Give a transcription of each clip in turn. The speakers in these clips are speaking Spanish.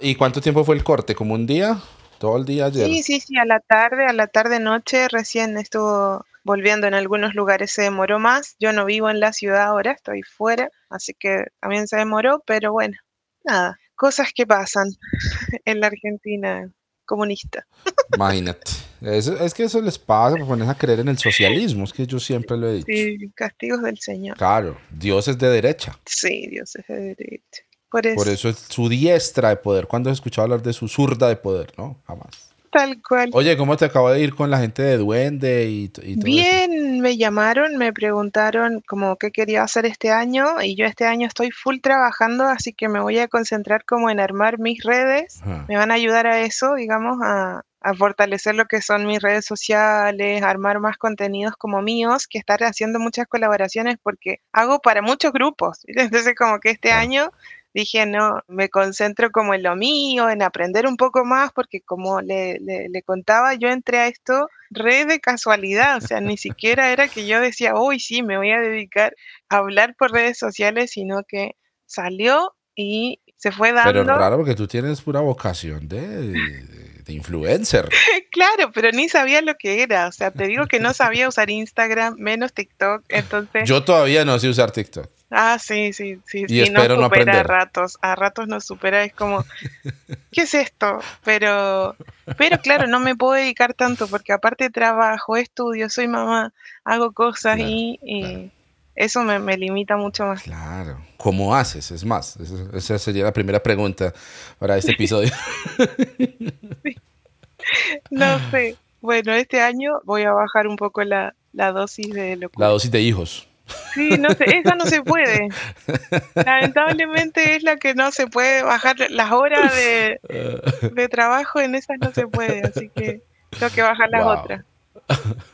¿Y cuánto tiempo fue el corte? ¿Como un día? ¿Todo el día ayer? Sí, sí, sí, a la tarde, a la tarde-noche recién estuvo volviendo en algunos lugares, se demoró más. Yo no vivo en la ciudad ahora, estoy fuera, así que también se demoró, pero bueno, nada, cosas que pasan en la Argentina comunista. Imagínate. Es, que eso les pasa por ponerse a creer en el socialismo, es que yo siempre lo he dicho. Sí, castigos del Señor. Claro, Dios es de derecha. Sí, Dios es de derecha. Por eso. es su diestra de poder. ¿Cuándo has escuchado hablar de su zurda de poder? No, jamás. Tal cual. Oye, ¿cómo te acaba de ir con la gente de Duende y, y todo Bien, me llamaron, me preguntaron como qué quería hacer este año y yo este año estoy full trabajando, así que me voy a concentrar como en armar mis redes. Me van a ayudar a eso, digamos, a, a fortalecer lo que son mis redes sociales, armar más contenidos como míos, que estar haciendo muchas colaboraciones porque hago para muchos grupos. Entonces como que este año dije, no, me concentro como en lo mío, en aprender un poco más, porque como le, le, contaba, yo entré a esto re de casualidad, o sea, ni siquiera era que yo decía, uy, sí, me voy a dedicar a hablar por redes sociales, sino que salió y se fue dando. Pero raro porque tú tienes pura vocación de, de influencer. claro, pero ni sabía lo que era, o sea, te digo que no sabía usar Instagram, menos TikTok, entonces... Yo todavía no sé usar TikTok. Ah, sí, sí, sí. Y espero no, supera a ratos. A ratos nos supera. Es como, ¿qué es esto? Pero, pero claro, no me puedo dedicar tanto porque aparte trabajo, estudio, soy mamá, hago cosas y, eso me, limita mucho más. Claro. ¿Cómo haces? Es más, esa sería la primera pregunta para este episodio. No sé. Bueno, este año voy a bajar un poco la, la dosis de locura. La dosis de hijos. Sí, no sé, esa no se puede. Lamentablemente es la que no se puede bajar las horas de, de trabajo en esas no se puede, así que tengo que bajar las otras.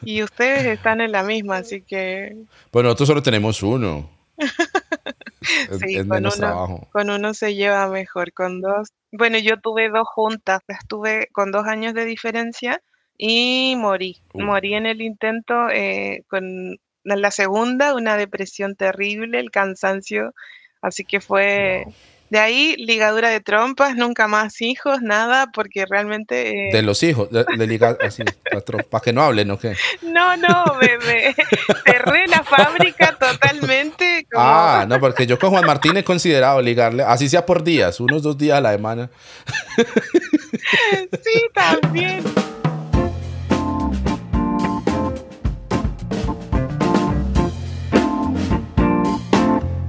Y ustedes están en la misma, así que. Bueno, nosotros solo tenemos uno. sí, con, uno, con uno se lleva mejor, con dos. Bueno, yo tuve dos juntas, estuve con dos años de diferencia y morí. Morí en el intento eh, con la segunda, una depresión terrible, el cansancio, así que fue... De ahí, ligadura de trompas, nunca más hijos, nada, porque realmente... Eh, de los hijos, de, ligar así, para que no hablen, ¿o qué? No, no, me, cerré la fábrica totalmente. Ah, no, porque yo con Juan Martín he considerado ligarle, así sea por días, unos dos días a la semana. sí,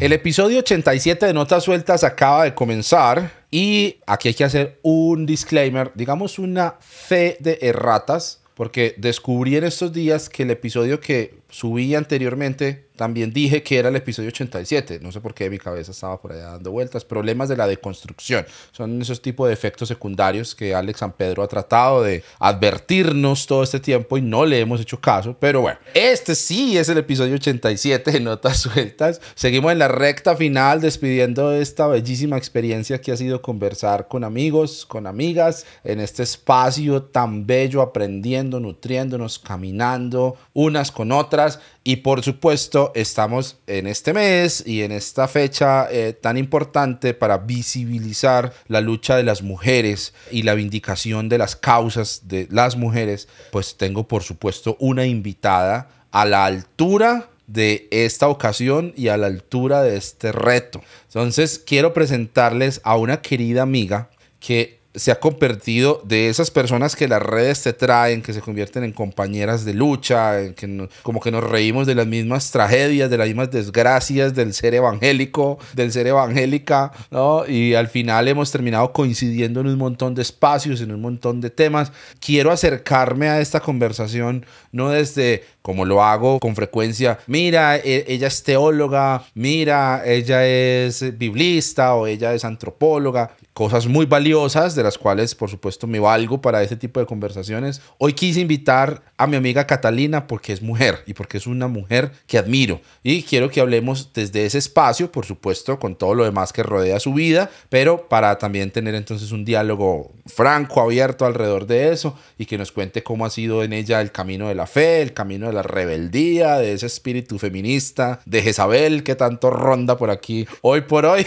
El episodio 87 de Notas Sueltas acaba de comenzar y aquí hay que hacer un disclaimer, digamos una fe de erratas, porque descubrí en estos días que el episodio que subí anteriormente también dije que era el episodio 87. No sé por qué mi cabeza estaba por allá dando vueltas. Problemas de la deconstrucción. Son esos tipos de efectos secundarios que Alex San Pedro ha tratado de advertirnos todo este tiempo y no le hemos hecho caso. Pero bueno, este sí es el episodio 87 de Notas Sueltas. Seguimos en la recta final despidiendo esta bellísima experiencia que ha sido conversar con amigos, con amigas, en este espacio tan bello, aprendiendo, nutriéndonos, caminando unas con otras y por supuesto, estamos en este mes y en esta fecha eh, tan importante para visibilizar la lucha de las mujeres y la vindicación de las causas de las mujeres. Pues tengo, por supuesto, una invitada a la altura de esta ocasión y a la altura de este reto. Entonces, quiero presentarles a una querida amiga que se ha convertido de esas personas que las redes te traen, que se convierten en compañeras de lucha, que como que nos reímos de las mismas tragedias, de las mismas desgracias del ser evangélico, del ser evangélica, ¿no? Y al final hemos terminado coincidiendo en un montón de espacios, en un montón de temas. Quiero acercarme a esta conversación no desde como lo hago con frecuencia, mira, e, ella es teóloga, mira, ella es biblista o ella es antropóloga, cosas muy valiosas de las cuales por supuesto me valgo para ese tipo de conversaciones. Hoy quise invitar a mi amiga Catalina porque es mujer y porque es una mujer que admiro y quiero que hablemos desde ese espacio, por supuesto, con todo lo demás que rodea su vida, pero para también tener entonces un diálogo franco, abierto alrededor de eso y que nos cuente cómo ha sido en ella el camino de la fe, el camino de la rebeldía, de ese espíritu feminista, de Jezabel que tanto ronda por aquí hoy por hoy.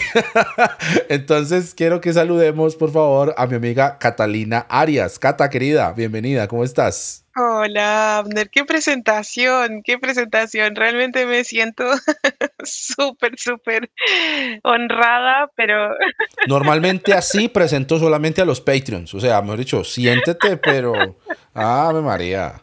entonces quiero que saludemos por favor a mi amiga Catalina Arias. Cata querida, bienvenida, ¿cómo estás? Hola, Abner, qué presentación, qué presentación. Realmente me siento súper, súper honrada, pero... Normalmente así presento solamente a los Patreons, o sea, mejor dicho, siéntete, pero... Ave María.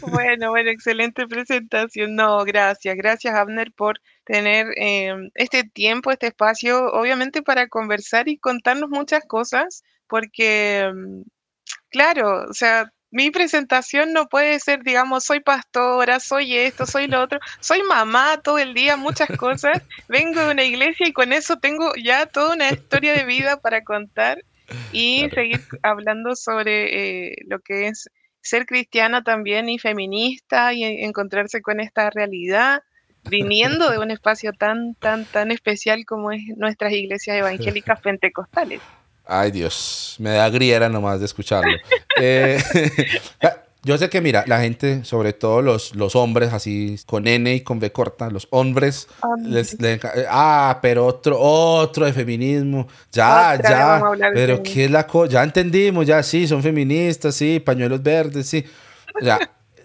Bueno, bueno, excelente presentación. No, gracias, gracias Abner por tener em, este tiempo, este espacio, obviamente para conversar y contarnos muchas cosas, porque, em, claro, o sea, mi presentación no puede ser, digamos, soy pastora, soy esto, soy lo otro, soy mamá todo el día, muchas cosas, vengo de una iglesia y con eso tengo ya toda una historia de vida para contar y seguir hablando sobre eh, lo que es ser cristiana también y feminista y encontrarse con esta realidad viniendo de un espacio tan, tan, tan especial como es nuestras iglesias evangélicas pentecostales. Ay Dios, me da griera nomás de escucharlo. Eh, yo sé que, mira, la gente, sobre todo los, los hombres, así con N y con B corta, los hombres, les, ah, pero otro, otro de feminismo, ya, ya, pero ¿qué es la cosa? Ya entendimos, ya, sí, son feministas, sí, pañuelos verdes, sí. Ya,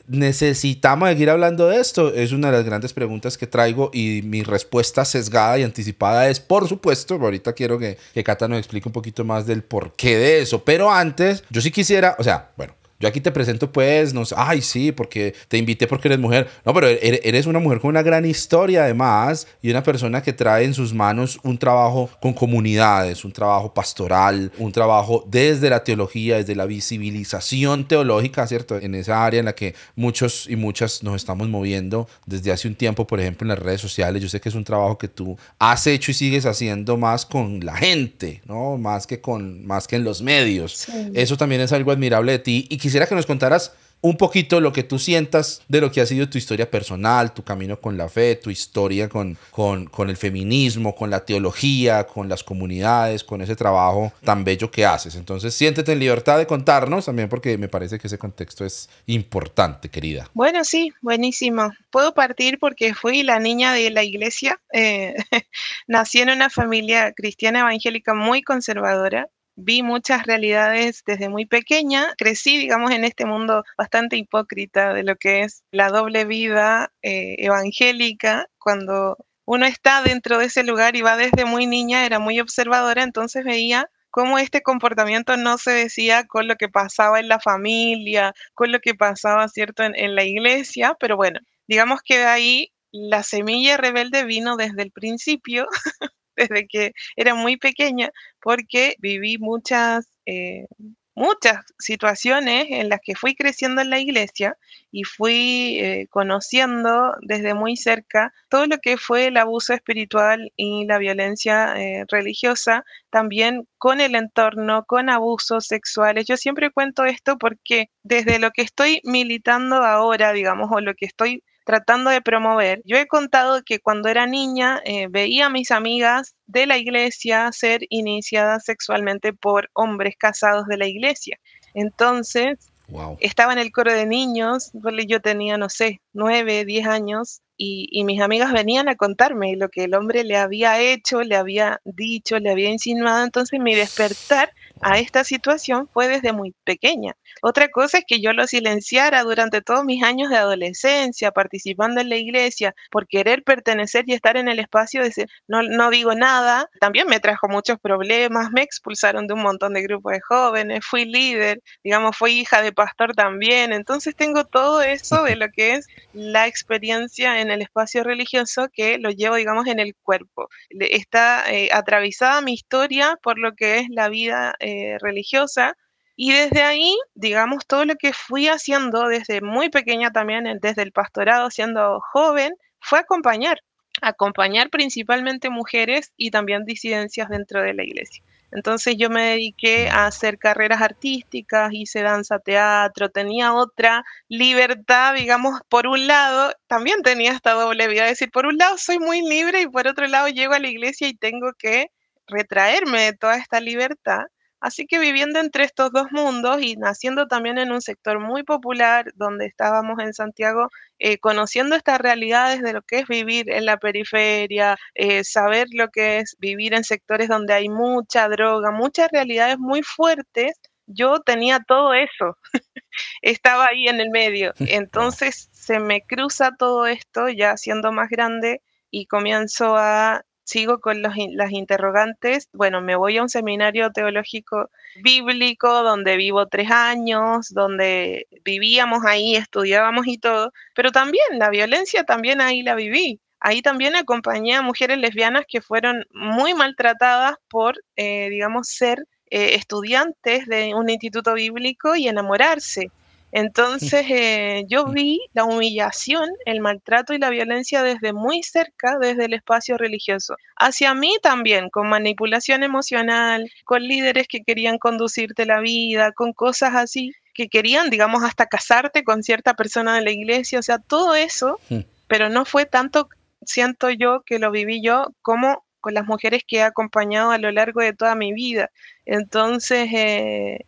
necesitamos seguir hablando de esto? Es una de las grandes preguntas que traigo y mi respuesta sesgada y anticipada es, por supuesto, ahorita quiero que, que Cata nos explique un poquito más del porqué de eso, pero antes, yo sí quisiera, o sea, bueno, yo aquí te presento, pues, no sé, ay, sí, porque te invité porque eres mujer. No, pero er, er, eres una mujer con una gran historia, además, y una persona que trae en sus manos un trabajo con comunidades, un trabajo pastoral, un trabajo desde la teología, desde la visibilización teológica, ¿cierto? En esa área en la que muchos y muchas nos estamos moviendo desde hace un tiempo, por ejemplo, en las redes sociales. Yo sé que es un trabajo que tú has hecho y sigues haciendo más con la gente, ¿no? Más que, con, más que en los medios. Eso también es algo admirable de ti y que quisiera que nos contaras un poquito lo que tú sientas de lo que ha sido tu historia personal, tu camino con la fe, tu historia con, con, con, el feminismo, con la teología, con las comunidades, con ese trabajo tan bello que haces. Entonces, siéntete en libertad de contarnos también porque me parece que ese contexto es importante, querida. Bueno, sí, buenísimo. Puedo partir porque fui la niña de la iglesia. Eh, nací en una familia cristiana evangélica muy conservadora vi muchas realidades desde muy pequeña, crecí, digamos, en este mundo bastante hipócrita de lo que es la doble vida eh, evangélica, cuando uno está dentro de ese lugar y va desde muy niña, era muy observadora, entonces veía cómo este comportamiento no se decía con lo que pasaba en la familia, con lo que pasaba, ¿cierto?, en, en la iglesia, pero bueno, digamos que de ahí la semilla rebelde vino desde el principio desde que era muy pequeña, porque viví muchas, eh, muchas situaciones en las que fui creciendo en la iglesia y fui eh, conociendo desde muy cerca todo lo que fue el abuso espiritual y la violencia eh, religiosa, también con el entorno, con abusos sexuales. Yo siempre cuento esto porque desde lo que estoy militando ahora, digamos, o lo que estoy tratando de promover. Yo he contado que cuando era niña eh, veía a mis amigas de la iglesia ser iniciadas sexualmente por hombres casados de la iglesia. Entonces, estaba en el coro de niños, yo tenía, no sé, nueve, diez años, y, y, mis amigas venían a contarme lo que el hombre le había hecho, le había dicho, le había insinuado. Entonces mi despertar a esta situación fue desde muy pequeña. Otra cosa es que yo lo silenciara durante todos mis años de adolescencia, participando en la iglesia, por querer pertenecer y estar en el espacio, de no, no digo nada, también me trajo muchos problemas, me expulsaron de un montón de grupos de jóvenes, fui líder, digamos, fui hija de pastor también, entonces tengo todo eso de lo que es la experiencia en el espacio religioso que lo llevo, digamos, en el cuerpo. Está eh, atravesada mi historia por lo que es la vida religiosa, y desde ahí, digamos, todo lo que fui haciendo desde muy pequeña también, desde el pastorado, siendo joven, fue acompañar, acompañar principalmente mujeres y también disidencias dentro de la iglesia. Entonces yo me dediqué a hacer carreras artísticas, hice danza, teatro, tenía otra libertad, digamos, por un lado, también tenía esta doble vida, es decir, por un lado soy muy libre y por otro lado llego a la iglesia y tengo que retraerme de toda esta libertad. Así que viviendo entre estos dos mundos y naciendo también en un sector muy popular donde estábamos en Santiago, eh, conociendo estas realidades de lo que es vivir en la periferia, eh, saber lo que es vivir en sectores donde hay mucha droga, muchas realidades muy fuertes, yo tenía todo eso, estaba ahí en el medio. Entonces se me cruza todo esto ya siendo más grande y comienzo a sigo con los, las interrogantes. Bueno, me voy a un seminario teológico bíblico donde vivo tres años, donde vivíamos ahí, estudiábamos y todo, pero también la violencia también ahí la viví. Ahí también acompañé a mujeres lesbianas que fueron muy maltratadas por, eh, digamos, ser eh, estudiantes de un instituto bíblico y enamorarse. Entonces eh, yo vi la humillación, el maltrato y la violencia desde muy cerca, desde el espacio religioso. Hacia mí también, con manipulación emocional, con líderes que querían conducirte la vida, con cosas así, que querían, digamos, hasta casarte con cierta persona de la iglesia, o sea, todo eso, pero no fue tanto, siento yo, que lo viví yo como con las mujeres que he acompañado a lo largo de toda mi vida. Entonces, eh,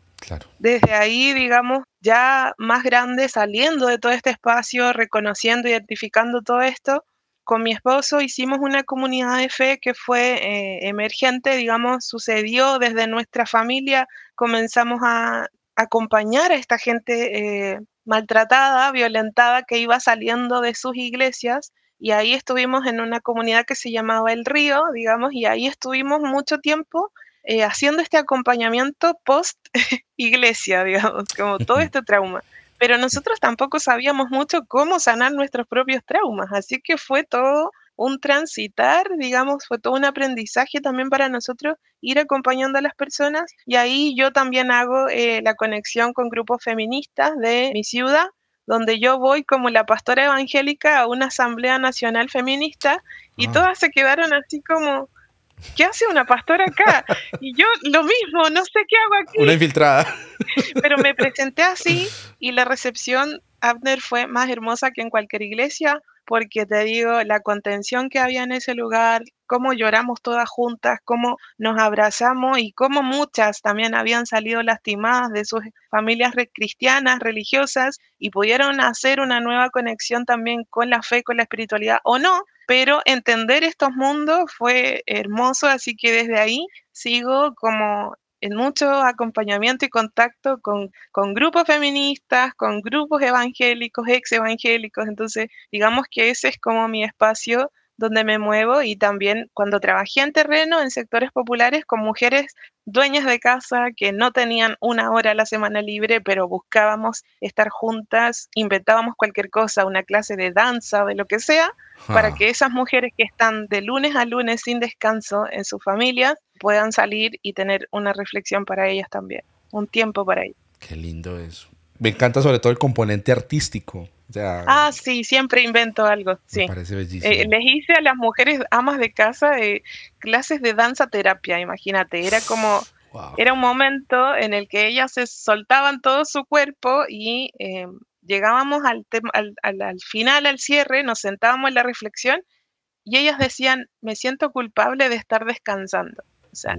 desde ahí, digamos, ya más grande, saliendo de todo este espacio, reconociendo, identificando todo esto, con mi esposo hicimos una comunidad de fe que fue eh, emergente, digamos, sucedió desde nuestra familia, comenzamos a acompañar a esta gente eh, maltratada, violentada, que iba saliendo de sus iglesias. Y ahí estuvimos en una comunidad que se llamaba El Río, digamos, y ahí estuvimos mucho tiempo eh, haciendo este acompañamiento post iglesia, digamos, como todo este trauma. Pero nosotros tampoco sabíamos mucho cómo sanar nuestros propios traumas, así que fue todo un transitar, digamos, fue todo un aprendizaje también para nosotros ir acompañando a las personas y ahí yo también hago eh, la conexión con grupos feministas de mi ciudad, donde yo voy como la pastora evangélica a una asamblea nacional feminista y ah. todas se quedaron así como, ¿qué hace una pastora acá? Y yo lo mismo, no sé qué hago aquí. Una infiltrada. Pero me presenté así y la recepción, Abner, fue más hermosa que en cualquier iglesia, porque te digo, la contención que había en ese lugar, cómo lloramos todas juntas, cómo nos abrazamos y cómo muchas también habían salido lastimadas de sus familias cristianas, religiosas, y pudieron hacer una nueva conexión también con la fe, con la espiritualidad, o no, pero entender estos mundos fue hermoso, así que desde ahí sigo como en mucho acompañamiento y contacto con, con grupos feministas, con grupos evangélicos, ex evangélicos, entonces digamos que ese es como mi espacio donde me muevo y también cuando trabajé en terreno en sectores populares con mujeres dueñas de casa que no tenían una hora a la semana libre, pero buscábamos estar juntas, inventábamos cualquier cosa, una clase de danza o de lo que sea, para ah. que esas mujeres que están de lunes a lunes sin descanso en sus familias puedan salir y tener una reflexión para ellas también, un tiempo para ellas. Qué lindo eso. Me encanta sobre todo el componente artístico ah, sí, siempre invento algo. Sí. parece bellísimo. Eh, les hice a las mujeres amas de casa eh, clases de danza terapia, imagínate. Era como, era un momento en el que ellas se soltaban todo su cuerpo y eh, llegábamos al, al, al, al final, al cierre, nos sentábamos en la reflexión y ellas decían, me siento culpable de estar descansando. O sea,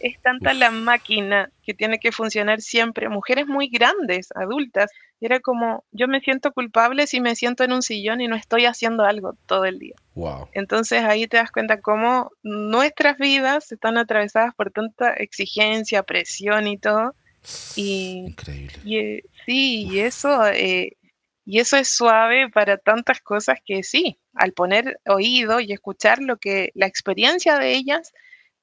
es tanta la máquina que tiene que funcionar siempre. Mujeres muy grandes, adultas. era como, yo me siento culpable si me siento en un sillón y no estoy haciendo algo todo el día. Entonces ahí te das cuenta cómo nuestras vidas están atravesadas por tanta exigencia, presión y todo. Y, Increíble. Y, eh, sí, y eso, eh, y eso es suave para tantas cosas que sí, al poner oído y escuchar lo que la experiencia de ellas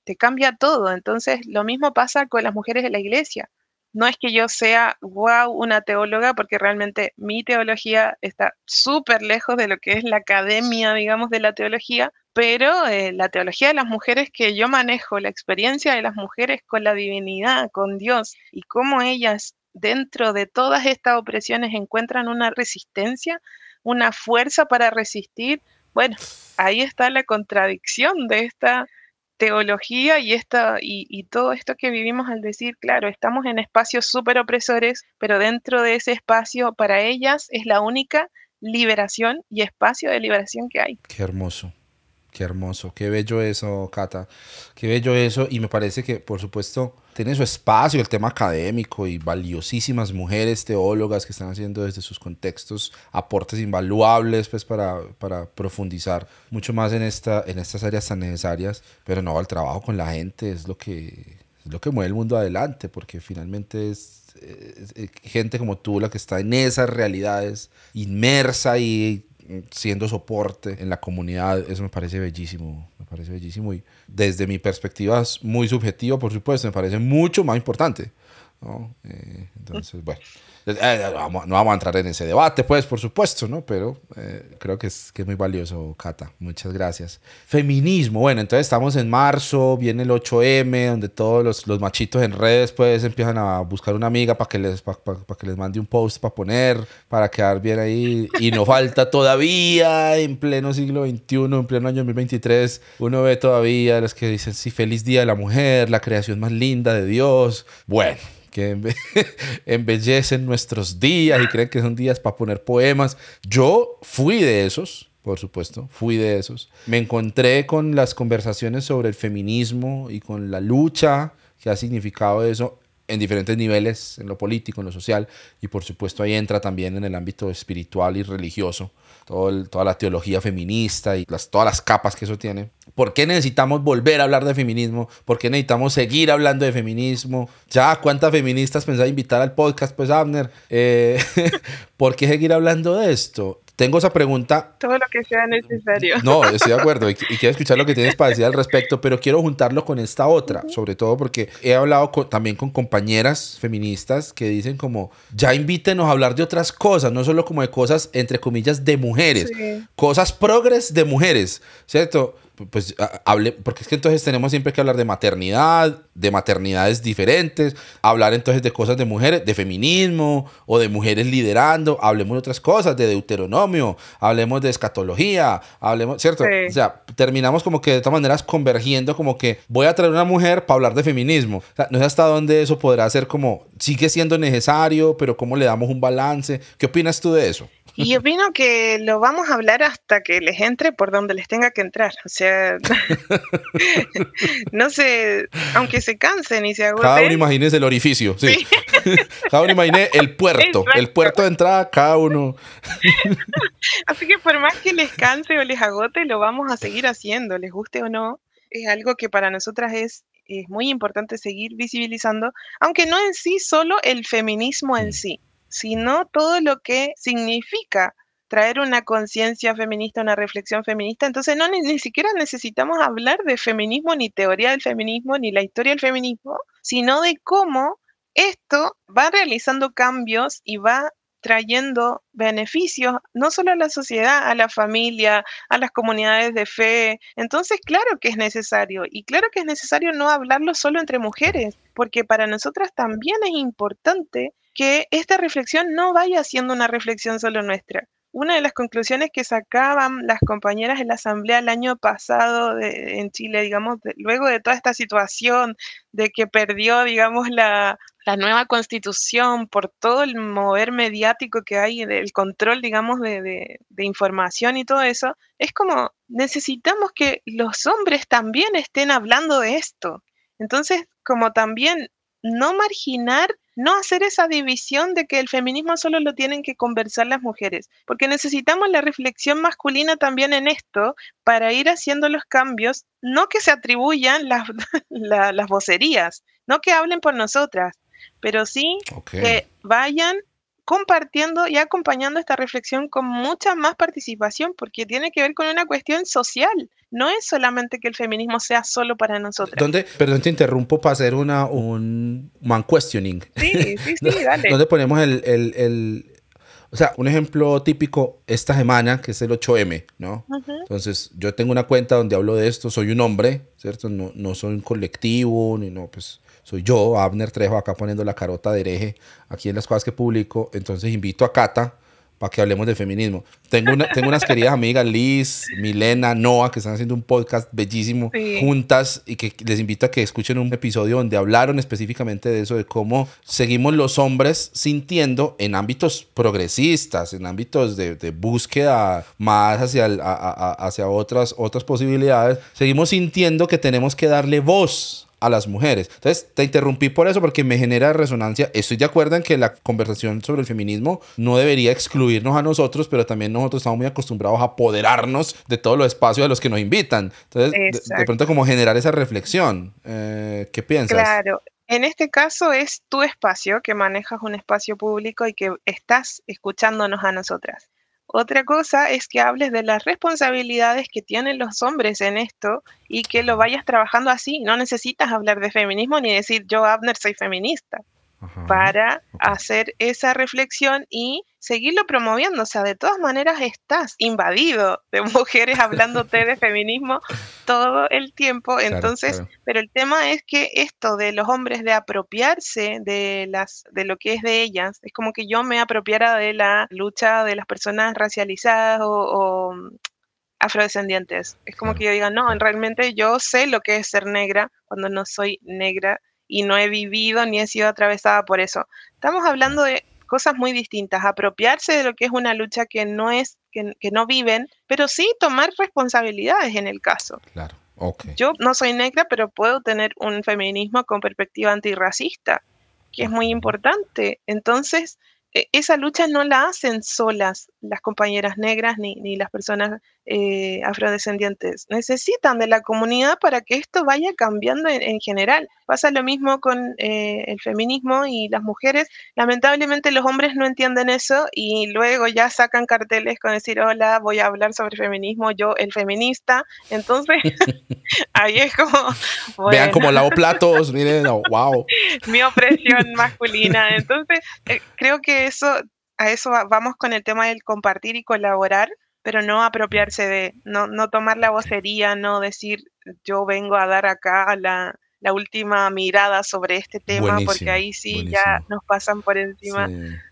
te cambia todo. Entonces, lo mismo pasa con las mujeres de la iglesia. No es que yo sea, wow, una teóloga, porque realmente mi teología está súper lejos de lo que es la academia, digamos, de la teología, pero eh, la teología de las mujeres que yo manejo, la experiencia de las mujeres con la divinidad, con Dios, y cómo ellas dentro de todas estas opresiones encuentran una resistencia, una fuerza para resistir, bueno, ahí está la contradicción de esta teología y, esta, y, y, todo esto que vivimos al decir, claro, estamos en espacios súper opresores, pero dentro de ese espacio para ellas es la única liberación y espacio de liberación que hay. Qué hermoso. Qué hermoso, qué bello eso, Cata. Qué bello eso. Y me parece que, por supuesto, tiene su espacio el tema académico y valiosísimas mujeres teólogas que están haciendo desde sus contextos aportes invaluables pues, para, para profundizar mucho más en, esta, en estas áreas tan necesarias. Pero no, el trabajo con la gente es lo que, es lo que mueve el mundo adelante, porque finalmente es, gente como tú la que está en esas realidades, inmersa y siendo soporte en la comunidad, eso me parece bellísimo, me parece bellísimo y desde mi perspectiva es muy subjetivo, por supuesto, me parece mucho más importante. ¿no? Eh, entonces, bueno. Eh, eh, no vamos a entrar en ese debate, pues, por supuesto, ¿no? Pero eh, creo que es, que es muy valioso, Cata. Muchas gracias. Feminismo, bueno, entonces estamos en marzo, viene el 8M, donde todos los, los machitos en redes, pues, empiezan a buscar una amiga para que, les, para, que les mande un post para poner, para quedar bien ahí. Y no falta todavía, en pleno siglo XXI, en pleno año 2023, uno ve todavía los que dicen, sí, feliz Día de la Mujer, la creación más linda de Dios. Bueno que embellecen nuestros días y creen que son días para poner poemas. Yo fui de esos, por supuesto, fui de esos. Me encontré con las conversaciones sobre el feminismo y con la lucha que ha significado eso en diferentes niveles, en lo político, en lo social, y por supuesto ahí entra también en el ámbito espiritual y religioso, toda la teología feminista y las, todas las capas que eso tiene. ¿Por qué necesitamos volver a hablar de feminismo? ¿Por qué necesitamos seguir hablando de feminismo? Ya, ¿cuántas feministas pensaba invitar al podcast? Pues, Abner, eh, ¿por qué seguir hablando de esto? Tengo esa pregunta. Todo lo que sea necesario. No, estoy de acuerdo y, quiero escuchar lo que tienes para decir al respecto, pero quiero juntarlo con esta otra, sobre todo porque he hablado también con compañeras feministas que dicen como, ya invítenos a hablar de otras cosas, no solo como de cosas, entre comillas, de mujeres, cosas progres de mujeres, ¿cierto? Pues hable, porque es que entonces tenemos siempre que hablar de maternidad, de maternidades diferentes, hablar entonces de cosas de mujeres, de feminismo o de mujeres liderando, hablemos de otras cosas, de Deuteronomio, hablemos de escatología, hablemos, ¿cierto? O sea, terminamos como que de todas maneras convergiendo como que voy a traer una mujer para hablar de feminismo. O sea, no sé hasta dónde eso podrá ser como, sigue siendo necesario, pero cómo le damos un balance. ¿Qué opinas tú de eso? Y opino que lo vamos a hablar hasta que les entre por donde les tenga que entrar. O sea, no sé, aunque se cansen y se agoten. Cada uno imagínese el orificio, sí. cada uno imagine el puerto, el puerto de entrada, cada uno. Así que por más que les canse o les agote, lo vamos a seguir haciendo, les guste o no. Es algo que para nosotras es, es muy importante seguir visibilizando, aunque no en sí solo el feminismo en mm. sí sino todo lo que significa traer una conciencia feminista, una reflexión feminista. Entonces no ni, siquiera necesitamos hablar de feminismo, ni teoría del feminismo, ni la historia del feminismo, sino de cómo esto va realizando cambios y va trayendo beneficios no solo a la sociedad, a la familia, a las comunidades de fe. Entonces, claro que es necesario y claro que es necesario no hablarlo solo entre mujeres, porque para nosotras también es importante que esta reflexión no vaya siendo una reflexión solo nuestra. Una de las conclusiones que sacaban las compañeras en la asamblea el año pasado en Chile, digamos, luego de toda esta situación de que perdió, digamos, la, nueva constitución por todo el mover mediático que hay, el control, digamos, de, de información y todo eso, es como necesitamos que los hombres también estén hablando de esto. Entonces, como también no marginar no hacer esa división de que el feminismo solo lo tienen que conversar las mujeres, porque necesitamos la reflexión masculina también en esto para ir haciendo los cambios, no que se atribuyan las, las vocerías, no que hablen por nosotras, pero sí que vayan compartiendo y acompañando esta reflexión con mucha más participación, porque tiene que ver con una cuestión social. No es solamente que el feminismo sea solo para nosotros. ¿Dónde, perdón, te interrumpo para hacer una, un man questioning. Sí, sí, sí, dale. ¿Dónde ponemos el, el, el, o sea, un ejemplo típico esta semana, que es el 8M, ¿no? Entonces, yo tengo una cuenta donde hablo de esto, soy un hombre, ¿cierto? No, no soy un colectivo, ni no, pues soy yo, Abner Trejo, acá poniendo la carota de hereje aquí en las cosas que publico. Entonces invito a Cata para que hablemos de feminismo. Tengo, una, tengo unas queridas amigas, Liz, Milena, Noah, que están haciendo un podcast bellísimo juntas y que les invito a que escuchen un episodio donde hablaron específicamente de eso, de cómo seguimos los hombres sintiendo en ámbitos progresistas, en ámbitos de, de búsqueda más hacia, hacia otras, otras posibilidades, seguimos sintiendo que tenemos que darle voz a las mujeres. Entonces, te interrumpí por eso porque me genera resonancia. Estoy de acuerdo en que la conversación sobre el feminismo no debería excluirnos a nosotros, pero también nosotros estamos muy acostumbrados a apoderarnos de todos los espacios a los que nos invitan. Entonces, de, pronto como generar esa reflexión. Eh, ¿Qué piensas? Claro. En este caso es tu espacio, que manejas un espacio público y que estás escuchándonos a nosotras. Otra cosa es que hables de las responsabilidades que tienen los hombres en esto y que lo vayas trabajando así. No necesitas hablar de feminismo ni decir yo, Abner, soy feminista para hacer esa reflexión y seguirlo promoviendo. O sea, de todas maneras estás invadido de mujeres hablándote de feminismo todo el tiempo. Entonces, pero el tema es que esto de los hombres de apropiarse de las de lo que es de ellas, es como que yo me apropiara de la lucha de las personas racializadas o, mm, afrodescendientes. Es como que yo diga, no, realmente yo sé lo que es ser negra cuando no soy negra y no he vivido ni he sido atravesada por eso. Estamos hablando de cosas muy distintas, apropiarse de lo que es una lucha que no es, que, no viven, pero sí tomar responsabilidades en el caso. Claro. Yo no soy negra, pero puedo tener un feminismo con perspectiva antirracista, que es muy importante. Entonces, e, esa lucha no la hacen solas las compañeras negras ni, ni las personas eh, afrodescendientes. Necesitan de la comunidad para que esto vaya cambiando en, general. Pasa lo mismo con eh, el feminismo y las mujeres. Lamentablemente los hombres no entienden eso y luego ya sacan carteles con decir, hola, voy a hablar sobre feminismo, yo el feminista. Entonces, ahí es como... Vean como lavo platos, miren, wow. Mi opresión masculina. Entonces, eh, creo que eso a eso vamos con el tema del compartir y colaborar, pero no apropiarse de, no, no tomar la vocería, no decir yo vengo a dar acá la, la última mirada sobre este tema, porque ahí sí ya nos pasan por encima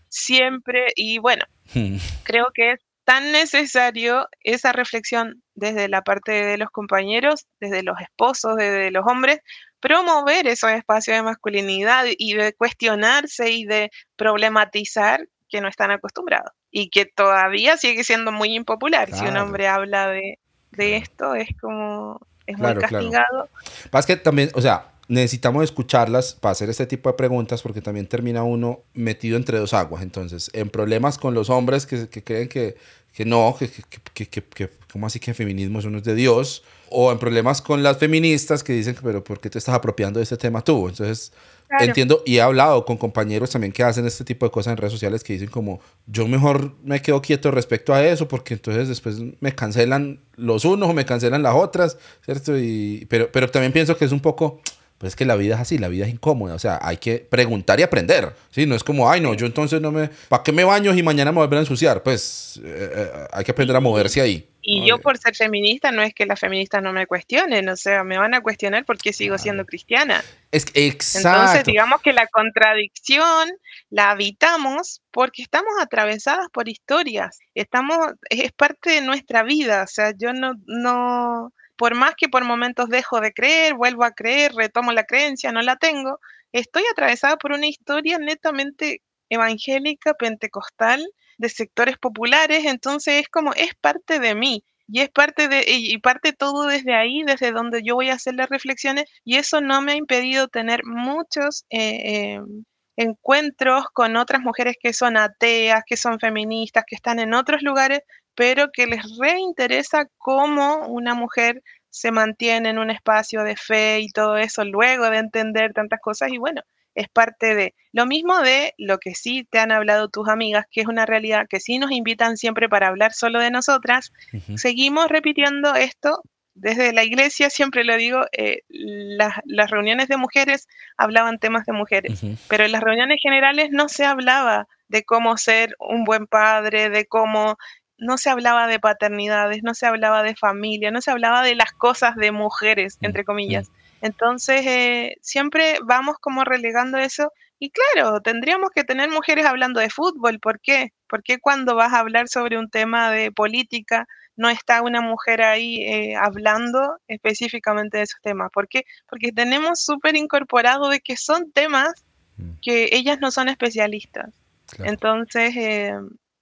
siempre. Y bueno, creo que es tan necesario esa reflexión desde la parte de los compañeros, desde los esposos, desde los hombres, promover esos espacios de masculinidad y de cuestionarse y de problematizar que no están acostumbrados y que todavía sigue siendo muy impopular. Si un hombre habla de, esto, es como, es muy castigado. Claro. que también, o sea, necesitamos escucharlas para hacer este tipo de preguntas porque también termina uno metido entre dos aguas. Entonces, en problemas con los hombres que, que creen que, que no, que, que, que, que, ¿cómo así que el feminismo es de Dios? O en problemas con las feministas que dicen, pero ¿por qué te estás apropiando de este tema tú? Entonces, entiendo y he hablado con compañeros también que hacen este tipo de cosas en redes sociales que dicen como, yo mejor me quedo quieto respecto a eso porque entonces después me cancelan los unos o me cancelan las otras, ¿cierto? Y, pero, pero también pienso que es un poco pues es que la vida es así, la vida es incómoda. O sea, hay que preguntar y aprender. ¿sí? No es como, ay, no, yo entonces no me. ¿Para qué me baño y mañana me voy a volver a ensuciar? Pues eh, eh, hay que aprender a moverse ahí. Y yo, por ser feminista, no es que las feministas no me cuestionen. O sea, me van a cuestionar porque sigo siendo cristiana. Es exacto. Entonces, digamos que la contradicción la habitamos porque estamos atravesadas por historias. Estamos, es parte de nuestra vida. O sea, yo no, no por más que por momentos dejo de creer, vuelvo a creer, retomo la creencia, no la tengo, estoy atravesada por una historia netamente evangélica, pentecostal, de sectores populares, entonces es como, es parte de mí. Y es parte de, y parte todo desde ahí, desde donde yo voy a hacer las reflexiones, y eso no me ha impedido tener muchos eh, em, encuentros con otras mujeres que son ateas, que son feministas, que están en otros lugares, pero que les reinteresa cómo una mujer se mantiene en un espacio de fe y todo eso luego de entender tantas cosas y bueno, es parte de lo mismo de lo que sí te han hablado tus amigas, que es una realidad que sí nos invitan siempre para hablar solo de nosotras. Seguimos repitiendo esto desde la iglesia, siempre lo digo, eh, las reuniones de mujeres hablaban temas de mujeres, pero en las reuniones generales no se hablaba de cómo ser un buen padre, de cómo no se hablaba de paternidades, no se hablaba de familia, no se hablaba de las cosas de mujeres, mm, entre comillas. Mm. Entonces, eh, siempre vamos como relegando eso. Y claro, tendríamos que tener mujeres hablando de fútbol. ¿Por qué? Porque cuando vas a hablar sobre un tema de política, no está una mujer ahí eh, hablando específicamente de esos temas. ¿Por qué? Porque tenemos súper incorporado de que son temas mm. que ellas no son especialistas. Entonces, eh,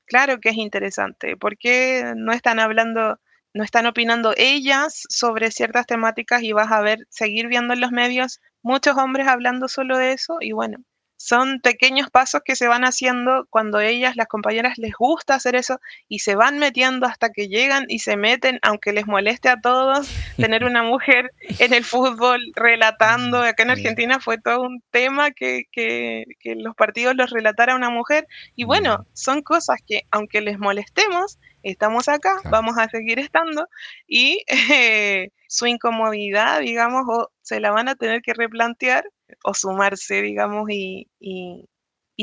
claro que es interesante. ¿Por qué no están hablando no están opinando ellas sobre ciertas temáticas y vas a ver, seguir viendo en los medios muchos hombres hablando solo de eso y bueno, son pequeños pasos que se van haciendo cuando ellas, las compañeras, les gusta hacer eso y se van metiendo hasta que llegan y se meten, aunque les moleste a todos, tener una mujer en el fútbol relatando. Acá en Argentina fue todo un tema que, que, que los partidos los relatara una mujer. Y bueno, son cosas que, aunque les molestemos, estamos acá, vamos a seguir estando y eh, su incomodidad, digamos, o se la van a tener que replantear o sumarse, digamos, y, y,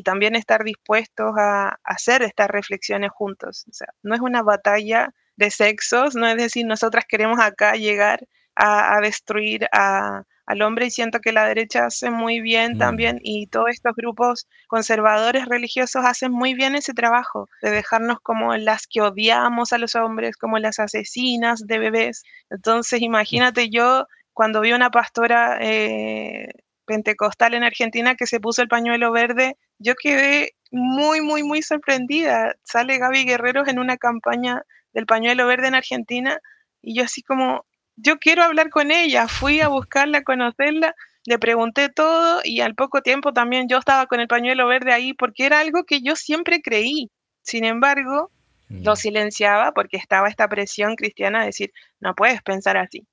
también estar dispuestos a, hacer estas reflexiones juntos. O sea, no es una batalla de sexos, no es decir, nosotras queremos acá llegar a, a destruir a, al hombre y siento que la derecha hace muy bien mm. también y todos estos grupos conservadores religiosos hacen muy bien ese trabajo de dejarnos como las que odiamos a los hombres, como las asesinas de bebés. Entonces imagínate yo cuando vi una pastora eh, pentecostal en Argentina que se puso el pañuelo verde, yo quedé muy, muy, muy sorprendida. Sale Gaby Guerreros en una campaña del pañuelo verde en Argentina y yo así como, yo quiero hablar con ella, fui a buscarla, a conocerla, le pregunté todo y al poco tiempo también yo estaba con el pañuelo verde ahí porque era algo que yo siempre creí. Sin embargo, lo mm. silenciaba porque estaba esta presión cristiana de decir, no puedes pensar así,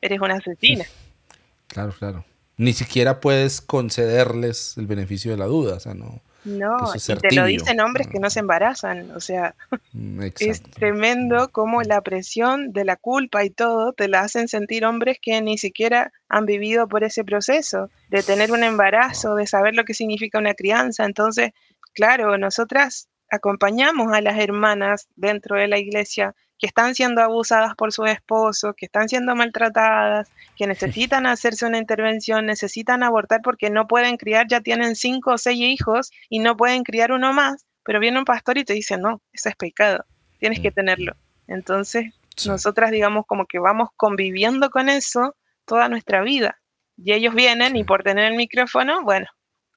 eres una asesina. Claro, claro. Ni siquiera puedes concederles el beneficio de la duda, o sea, no. No, y te lo dicen hombres que no se embarazan, o sea, mm, es tremendo como la presión de la culpa y todo te la hacen sentir hombres que ni siquiera han vivido por ese proceso de tener un embarazo, de saber lo que significa una crianza. Entonces, claro, nosotras acompañamos a las hermanas dentro de la iglesia que están siendo abusadas por su esposo, que están siendo maltratadas, que necesitan hacerse una intervención, necesitan abortar porque no pueden criar, ya tienen cinco o seis hijos y no pueden criar uno más, pero viene un pastor y te dice, no, eso es pecado, tienes que mm. tenerlo. Entonces, nosotras digamos como que vamos conviviendo con eso toda nuestra vida. Y ellos vienen y por tener el micrófono, bueno,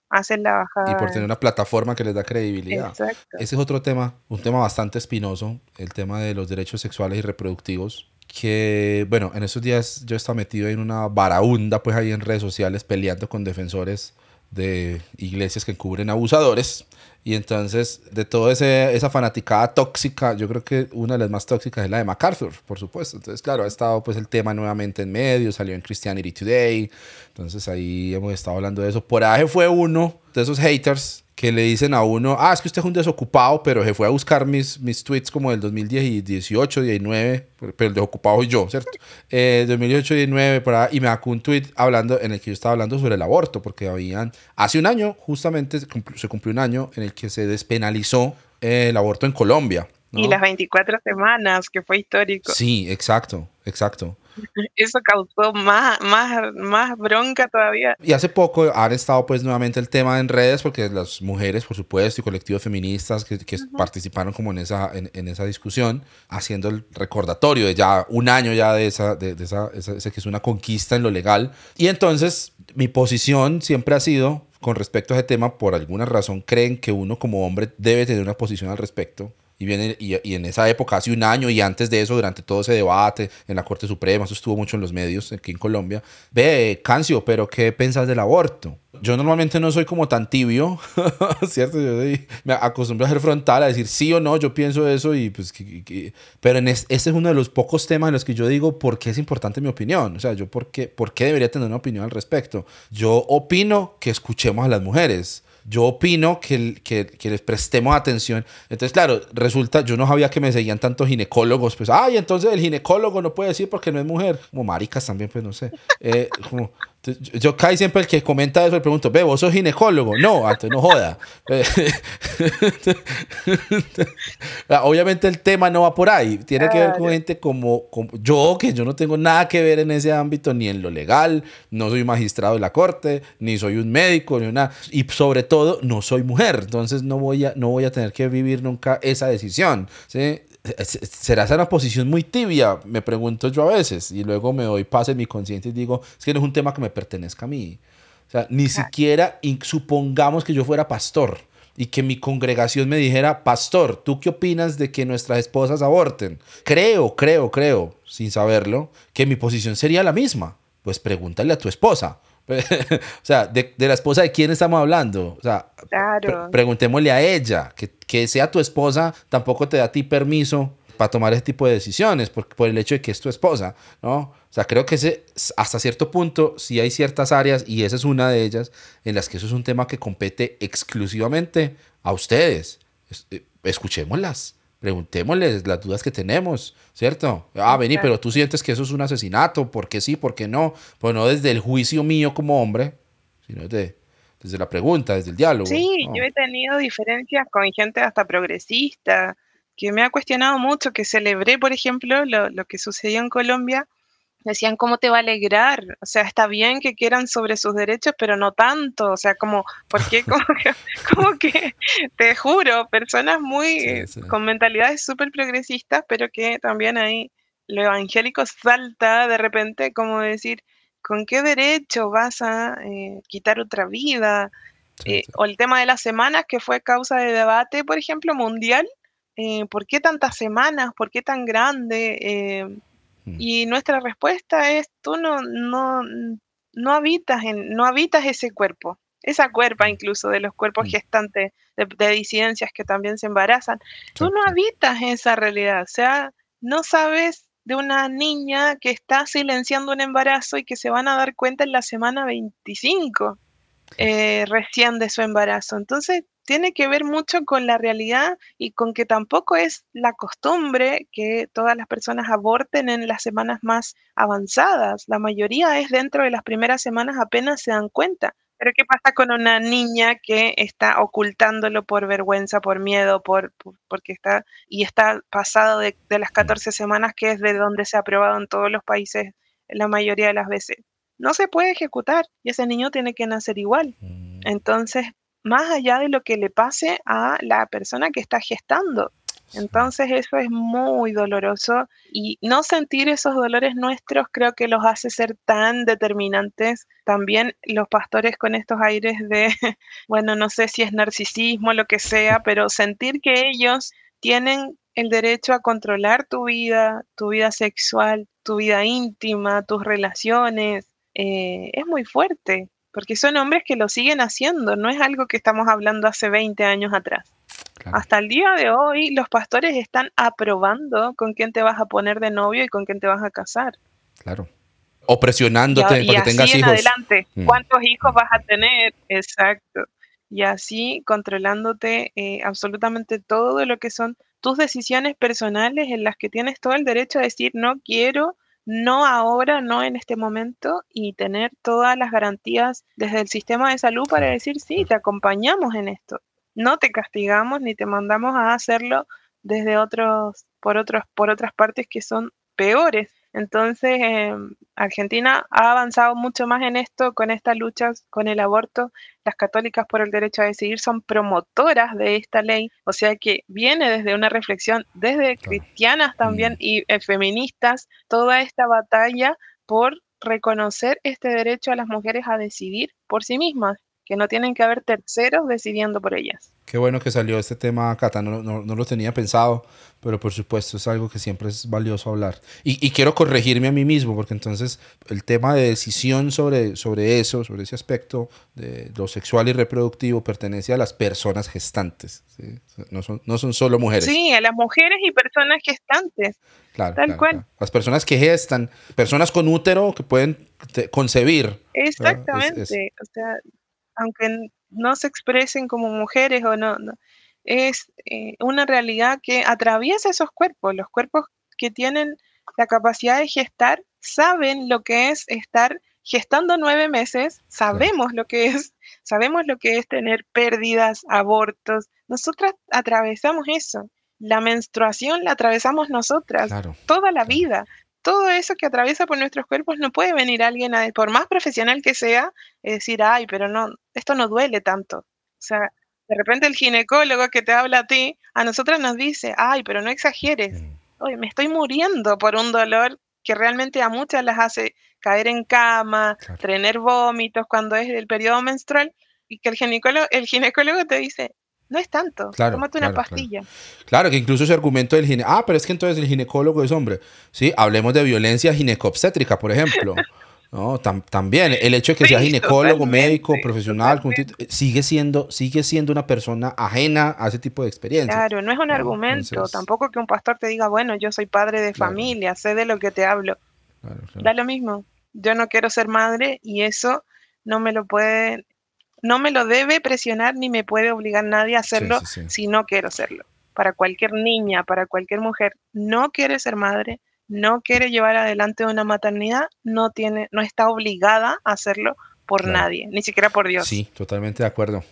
hacen la bajada. Y por tener una plataforma que les da credibilidad. Ese es otro tema, un tema bastante espinoso, el tema de los derechos sexuales y reproductivos. Que, bueno, en esos días yo estaba metido en una varaunda, pues ahí en redes sociales, peleando con defensores de iglesias que cubren abusadores. Y entonces, de toda esa fanaticada tóxica, yo creo que una de las más tóxicas es la de MacArthur, por supuesto. Entonces, claro, ha estado pues el tema nuevamente en medio, salió en Christianity Today. Entonces, ahí hemos estado hablando de eso. Por ahí fue uno de esos haters que le dicen a uno, ah, es que usted es un desocupado, pero se fue a buscar mis, mis tweets como del 2018, 19, pero el desocupado soy yo, ¿cierto? Eh, 2018, 19, para, y me sacó un tweet hablando, en el que yo estaba hablando sobre el aborto, porque habían, hace un año, justamente se cumplió un año en el que se despenalizó el aborto en Colombia. Y las 24 semanas, que fue histórico. Sí, exacto, exacto. Eso causó más, más, más bronca todavía. Y hace poco han estado pues nuevamente el tema en redes porque las mujeres, por supuesto, y colectivos feministas que, que participaron como en esa, en, esa discusión, haciendo el recordatorio de ya un año ya de esa, de, esa, esa, que es una conquista en lo legal. Y entonces mi posición siempre ha sido con respecto a ese tema, por alguna razón creen que uno como hombre debe tener una posición al respecto y, viene, y, en esa época, hace un año y antes de eso, durante todo ese debate en la Corte Suprema, eso estuvo mucho en los medios aquí en Colombia. Ve, Cancio, pero ¿qué piensas del aborto? Yo normalmente no soy como tan tibio, ¿cierto? Yo me acostumbro a ser frontal, a decir sí o no, yo pienso eso y pues... pero en este es uno de los pocos temas en los que yo digo por qué es importante mi opinión. O sea, yo por qué, por qué debería tener una opinión al respecto. Yo opino que escuchemos a las mujeres yo opino que, que, les prestemos atención. Entonces, claro, resulta, yo no sabía que me seguían tantos ginecólogos, pues, ay, entonces el ginecólogo no puede decir porque no es mujer. Como maricas también, pues no sé. Eh, como, Yo caí siempre el que comenta eso le pregunto, ve, vos sos ginecólogo. No, antes no joda. Obviamente el tema no va por ahí. Tiene que ver con gente como, como, yo, que yo no tengo nada que ver en ese ámbito, ni en lo legal, no soy magistrado de la corte, ni soy un médico, ni una. Y sobre todo, no soy mujer. Entonces no voy a, no voy a tener que vivir nunca esa decisión. ¿sí? ¿Será esa una posición muy tibia? Me pregunto yo a veces. Y luego me doy paz en mi consciente y digo, es que no es un tema que me pertenezca a mí. O sea, ni siquiera supongamos que yo fuera pastor y que mi congregación me dijera, pastor, ¿tú qué opinas de que nuestras esposas aborten? Creo, creo, creo, sin saberlo, que mi posición sería la misma. Pues pregúntale a tu esposa. o sea, de, la esposa de quién estamos hablando. O sea, preguntémosle a ella, que, que, sea tu esposa tampoco te da a ti permiso para tomar ese tipo de decisiones por, por el hecho de que es tu esposa, ¿no? O sea, creo que ese, hasta cierto punto sí hay ciertas áreas, y esa es una de ellas, en las que eso es un tema que compete exclusivamente a ustedes. Eh, escuchémoslas preguntémosles las dudas que tenemos, ¿cierto? Ah, vení, pero tú sientes que eso es un asesinato, ¿por qué sí, por qué no? Pues no desde el juicio mío como hombre, sino desde, desde la pregunta, desde el diálogo. Sí, yo he tenido diferencias con gente hasta progresista, que me ha cuestionado mucho, que celebré, por ejemplo, lo, lo que sucedió en Colombia, decían, ¿cómo te va a alegrar? O sea, está bien que quieran sobre sus derechos, pero no tanto. O sea, como, ¿por qué? Como que, te juro, personas muy con mentalidades súper progresistas, pero que también ahí lo evangélico salta de repente como decir, ¿con qué derecho vas a eh, quitar otra vida? Eh, o el tema de las semanas, que fue causa de debate, por ejemplo, mundial. Eh, ¿Por qué tantas semanas? ¿Por qué tan grande? Mm. Y nuestra respuesta es, tú no, no, no, habitas, en, no habitas ese cuerpo, esa cuerpa mm. incluso de los cuerpos mm. gestantes de, disidencias que también se embarazan. Tú no habitas esa realidad, o sea, no sabes de una niña que está silenciando un embarazo y que se van a dar cuenta en la semana 25 eh, recién de su embarazo. Entonces, tiene que ver mucho con la realidad y con que tampoco es la costumbre que todas las personas aborten en las semanas más avanzadas. La mayoría es dentro de las primeras semanas apenas se dan cuenta. Pero ¿qué pasa con una niña que está ocultándolo por vergüenza, por miedo, por, porque está y está pasado de, las 14 semanas, que es de donde se ha aprobado en todos los países la mayoría de las veces? No se puede ejecutar y ese niño tiene que nacer igual. Mm. Entonces, más allá de lo que le pase a la persona que está gestando. Entonces eso es muy doloroso y no sentir esos dolores nuestros creo que los hace ser tan determinantes. También los pastores con estos aires de, bueno, no sé si es narcisismo, lo que sea, pero sentir que ellos tienen el derecho a controlar tu vida, tu vida sexual, tu vida íntima, tus relaciones, eh, es muy fuerte porque son hombres que lo siguen haciendo, no es algo que estamos hablando hace 20 años atrás. Hasta el día de hoy los pastores están aprobando con quién te vas a poner de novio y con quién te vas a casar. Claro. O presionándote para que tengas hijos. adelante. Mm. ¿Cuántos hijos vas a tener? Exacto. Y así controlándote eh, absolutamente todo lo que son tus decisiones personales en las que tienes todo el derecho a decir no quiero no ahora, no en este momento, y tener todas las garantías desde el sistema de salud para decir, sí, te acompañamos en esto. No te castigamos ni te mandamos a hacerlo desde otros, por otros, por otras partes que son peores. Entonces, em, Argentina ha avanzado mucho más en esto, con estas luchas, con el aborto. Las católicas por el derecho a decidir son promotoras de esta ley, o sea que viene desde una reflexión, desde cristianas también mm. y eh, feministas, toda esta batalla por reconocer este derecho a las mujeres a decidir por sí mismas, que no tienen que haber terceros decidiendo por ellas. Qué bueno que salió este tema, Cata. No, no, lo tenía pensado, pero por supuesto es algo que siempre es valioso hablar. Y, y, quiero corregirme a mí mismo, porque entonces el tema de decisión sobre, sobre eso, sobre ese aspecto de lo sexual y reproductivo, pertenece a las personas gestantes. No, son, no son solo mujeres. Sí, a las mujeres y personas gestantes. Claro. Tal cual. Las personas que gestan, personas con útero que pueden concebir. Exactamente. O sea, aunque no se expresen como mujeres o no, es eh, una realidad que atraviesa esos cuerpos. Los cuerpos que tienen la capacidad de gestar saben lo que es estar gestando nueve meses, sabemos lo que es, sabemos lo que es tener pérdidas, abortos. Nosotras atravesamos eso. La menstruación la atravesamos nosotras toda la vida. Todo eso que atraviesa por nuestros cuerpos no puede venir alguien, a, por más profesional que sea, y decir, ay, pero no, esto no duele tanto. O sea, de repente el ginecólogo que te habla a ti, a nosotras nos dice, ay, pero no exageres. Oye, me estoy muriendo por un dolor que realmente a muchas las hace caer en cama, tener vómitos cuando es el periodo menstrual, y que el ginecólogo, el ginecólogo te dice, no es tanto, tómate una pastilla. Claro. que incluso ese argumento del ginecólogo, ah, pero es que entonces el ginecólogo es hombre. Sí, hablemos de violencia ginecobstétrica, por ejemplo. No, también el hecho de que sea ginecólogo, médico, profesional, sigue siendo, sigue siendo una persona ajena a ese tipo de experiencia. Claro, no es un argumento, tampoco que un pastor te diga, bueno, yo soy padre de familia, sé de lo que te hablo. Da lo mismo. Yo no quiero ser madre y eso no me lo puede, no me lo debe presionar ni me puede obligar nadie a hacerlo si no quiero serlo. Para cualquier niña, para cualquier mujer, no quiere ser madre, no quiere llevar adelante una maternidad, no tiene, no está obligada a hacerlo por nadie, ni siquiera por Dios. Sí, totalmente de acuerdo.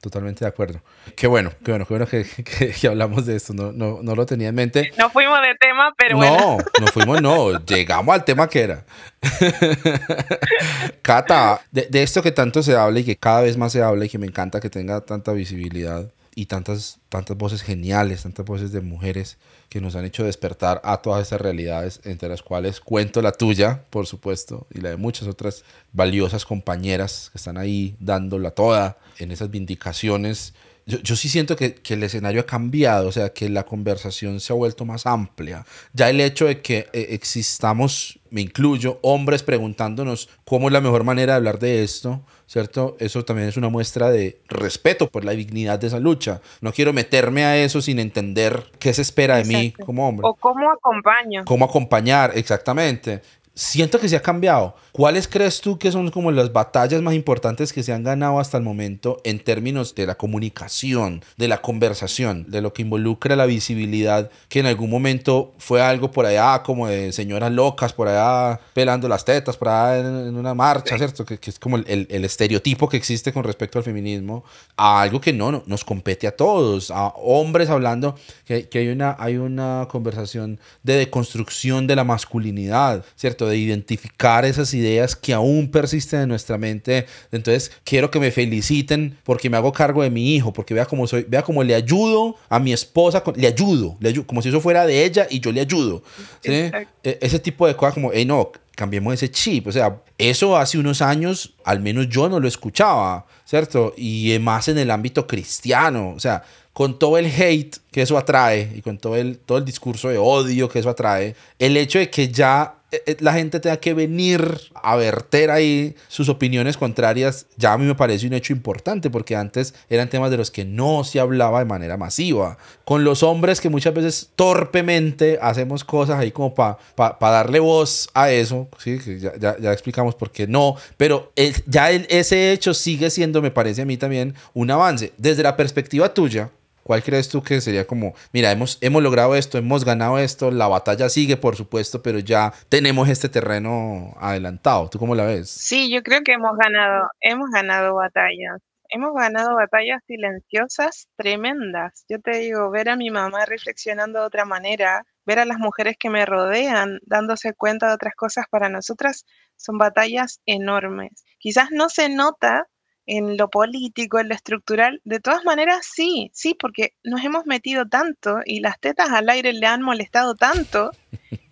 Totalmente de acuerdo. Qué bueno, qué bueno, qué bueno que, hablamos de esto. No, no, no, lo tenía en mente. No fuimos de tema, pero no, bueno. No, fuimos, no. Llegamos al tema que era. Cata, de, de, esto que tanto se habla y que cada vez más se habla y que me encanta que tenga tanta visibilidad y tantas, tantas voces geniales, tantas voces de mujeres que nos han hecho despertar a todas estas realidades, entre las cuales cuento la tuya, por supuesto, y la de muchas otras valiosas compañeras que están ahí dándola toda en esas vindicaciones yo, sí siento que, el escenario ha cambiado, o sea, que la conversación se ha vuelto más amplia. Ya el hecho de que eh, existamos, me incluyo, hombres preguntándonos cómo es la mejor manera de hablar de esto, ¿cierto? Eso también es una muestra de respeto por la dignidad de esa lucha. No quiero meterme a eso sin entender qué se espera de mí como hombre. O cómo acompaño. Cómo acompañar, exactamente siento que se ha cambiado. ¿Cuáles crees tú que son como las batallas más importantes que se han ganado hasta el momento en términos de la comunicación, de la conversación, de lo que involucra la visibilidad, que en algún momento fue algo por allá como de señoras locas, por allá pelando las tetas, por allá en, una marcha, ¿cierto? Que, es como el, estereotipo que existe con respecto al feminismo, a algo que no, nos compete a todos, a hombres hablando, que, que hay, una, hay una conversación de deconstrucción de la masculinidad, ¿cierto? De identificar esas ideas que aún persisten en nuestra mente. Entonces, quiero que me feliciten porque me hago cargo de mi hijo, porque vea cómo soy, vea cómo le ayudo a mi esposa, le ayudo, le ayudo como si eso fuera de ella y yo le ayudo. E, ese tipo de cosas como, hey, no, cambiemos ese chip. O sea, eso hace unos años, al menos yo no lo escuchaba, ¿cierto? Y más en el ámbito cristiano. O sea, con todo el hate que eso atrae y con todo el, todo el discurso de odio que eso atrae, el hecho de que ya la gente tenga que venir a verter ahí sus opiniones contrarias, ya a mí me parece un hecho importante, porque antes eran temas de los que no se hablaba de manera masiva. Con los hombres que muchas veces torpemente hacemos cosas ahí como para darle voz a eso, ¿sí? ya, ya, ya explicamos por qué no, pero ya ese hecho sigue siendo, me parece a mí también, un avance. Desde la perspectiva tuya, ¿Cuál crees tú que sería como, mira, hemos, hemos logrado esto, hemos ganado esto, la batalla sigue, por supuesto, pero ya tenemos este terreno adelantado? ¿Tú cómo la ves? Sí, yo creo que hemos ganado, hemos ganado batallas. Hemos ganado batallas silenciosas tremendas. Yo te digo, ver a mi mamá reflexionando de otra manera, ver a las mujeres que me rodean dándose cuenta de otras cosas para nosotras, son batallas enormes. Quizás no se nota en lo político, en lo estructural, de todas maneras sí, sí, porque nos hemos metido tanto y las tetas al aire le han molestado tanto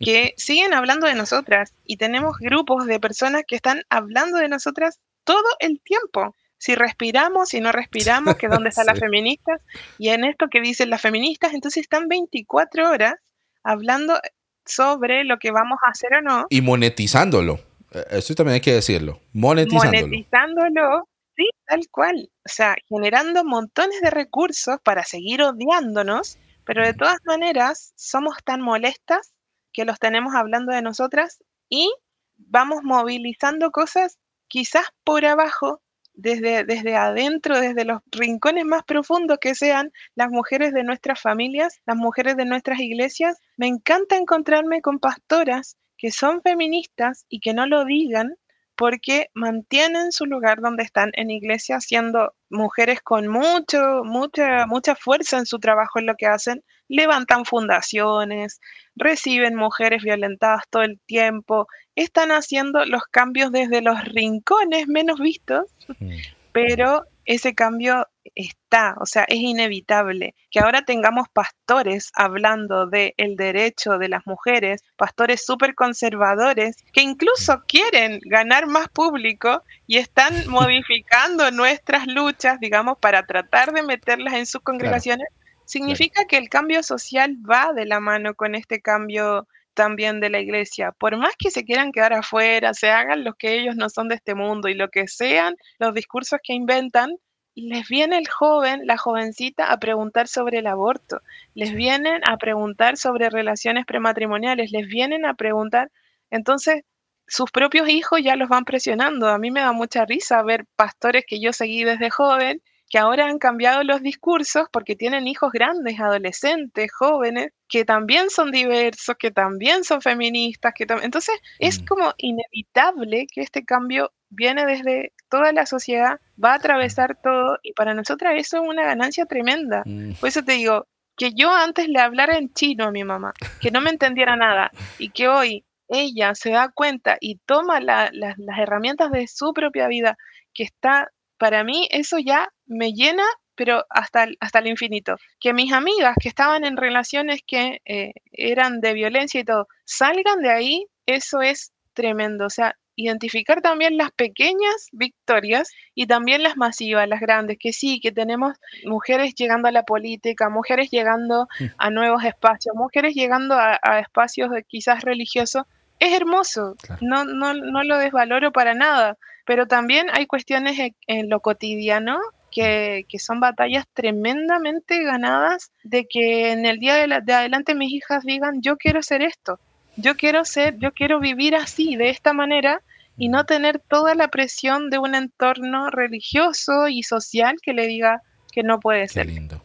que siguen hablando de nosotras y tenemos grupos de personas que están hablando de nosotras todo el tiempo. Si respiramos, si no respiramos, que dónde están las feministas, y en esto que dicen las feministas, entonces están 24 horas hablando sobre lo que vamos a hacer o no. Y monetizándolo. Eh, Esto también hay que decirlo. Monetizándolo. Monetizándolo Sí, tal cual. O sea, generando montones de recursos para seguir odiándonos, pero de todas maneras somos tan molestas que los tenemos hablando de nosotras y vamos movilizando cosas quizás por abajo, desde, desde adentro, desde los rincones más profundos que sean las mujeres de nuestras familias, las mujeres de nuestras iglesias. Me encanta encontrarme con pastoras que son feministas y que no lo digan, porque mantienen su lugar donde están en iglesia siendo mujeres con mucho, mucha, mucha fuerza en su trabajo, en lo que hacen, levantan fundaciones, reciben mujeres violentadas todo el tiempo, están haciendo los cambios desde los rincones menos vistos, mm. pero ese cambio está, o sea, es inevitable. Que ahora tengamos pastores hablando del el derecho de las mujeres, pastores súper conservadores, que incluso quieren ganar más público y están modificando nuestras luchas, digamos, para tratar de meterlas en sus congregaciones, significa que el cambio social va de la mano con este cambio también de la iglesia. Por más que se quieran quedar afuera, se hagan los que ellos no son de este mundo y lo que sean los discursos que inventan, les viene el joven, la jovencita, a preguntar sobre el aborto, les vienen a preguntar sobre relaciones prematrimoniales, les vienen a preguntar, entonces sus propios hijos ya los van presionando. A mí me da mucha risa ver pastores que yo seguí desde joven, que ahora han cambiado los discursos porque tienen hijos grandes, adolescentes, jóvenes, que también son diversos, que también son feministas, que entonces es mm. como inevitable que este cambio viene desde toda la sociedad, va a atravesar todo y para nosotras eso es una ganancia tremenda. Mm. Por eso te digo, que yo antes le hablara en chino a mi mamá, que no me entendiera nada y que hoy ella se da cuenta y toma las herramientas de su propia vida, que está, para mí eso ya me llena, pero hasta, hasta el infinito. Que mis amigas que estaban en relaciones que eh, eran de violencia y todo, salgan de ahí, eso es tremendo. O sea, identificar también las pequeñas victorias y también las masivas, las grandes, que sí, que tenemos mujeres llegando a la política, mujeres llegando mm. a nuevos espacios, mujeres llegando a, espacios de, quizás religiosos, es hermoso, no, no, no lo desvaloro para nada, pero también hay cuestiones en, lo cotidiano que, que, son batallas tremendamente ganadas de que en el día de, de adelante mis hijas digan, yo quiero hacer esto, yo quiero ser, yo quiero vivir así, de esta manera, y no tener toda la presión de un entorno religioso y social que le diga que no puede ser. Qué lindo.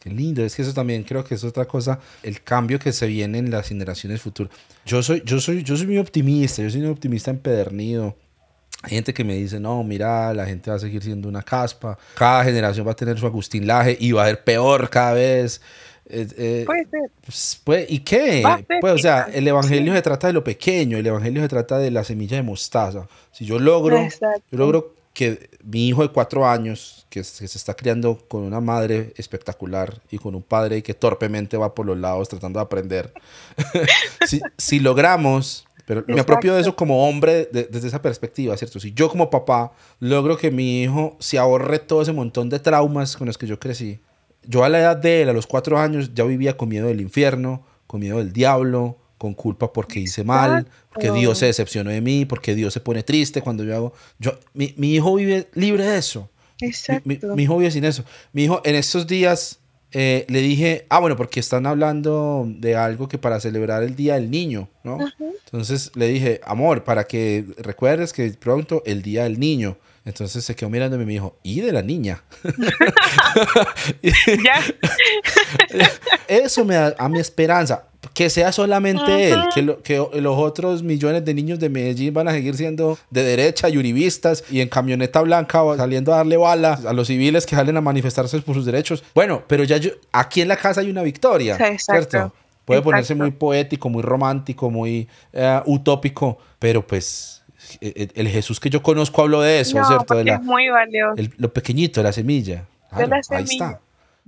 Qué lindo, es que eso también creo que es otra cosa, el cambio que se viene en las generaciones futuras. Yo soy, yo soy, yo soy muy optimista, yo soy un optimista empedernido. Hay gente que me dice, no, mira, la gente va a seguir siendo una caspa, cada generación va a tener su Agustín Laje y va a ser peor cada vez. Eh, eh, puede ser. Pues, ¿Y qué? Pues, o sea, el evangelio se trata de lo pequeño, el evangelio se trata de la semilla de mostaza. Si yo logro, yo logro que mi hijo de cuatro años, que, se está criando con una madre espectacular y con un padre que torpemente va por los lados tratando de aprender, si, si, logramos, pero me apropio de eso como hombre desde esa perspectiva, ¿cierto? Si yo como papá logro que mi hijo se ahorre todo ese montón de traumas con los que yo crecí, yo a la edad de él, a los cuatro años, ya vivía con miedo del infierno, con miedo del diablo, con culpa porque hice mal, porque Dios se decepcionó de mí, porque Dios se pone triste cuando yo hago... Yo, mi, mi hijo vive libre de eso. Exacto. Mi, hijo vive sin eso. Mi hijo en estos días eh, le dije, ah, bueno, porque están hablando de algo que para celebrar el Día del Niño, ¿no? Entonces le dije, amor, para que recuerdes que pronto el Día del Niño. Entonces se quedó mirándome y me dijo, ¿y de la niña? Eso me da a mi esperanza. Que sea solamente él, que, que, los otros millones de niños de Medellín van a seguir siendo de derecha y uribistas y en camioneta blanca saliendo a darle balas a los civiles que salen a manifestarse por sus derechos. Bueno, pero ya yo, aquí en la casa hay una victoria, ¿cierto? Puede ponerse muy poético, muy romántico, muy eh, utópico, pero pues el Jesús que yo conozco hablo de eso, ¿cierto? De es muy valioso. lo pequeñito, la semilla. la semilla. Ahí está.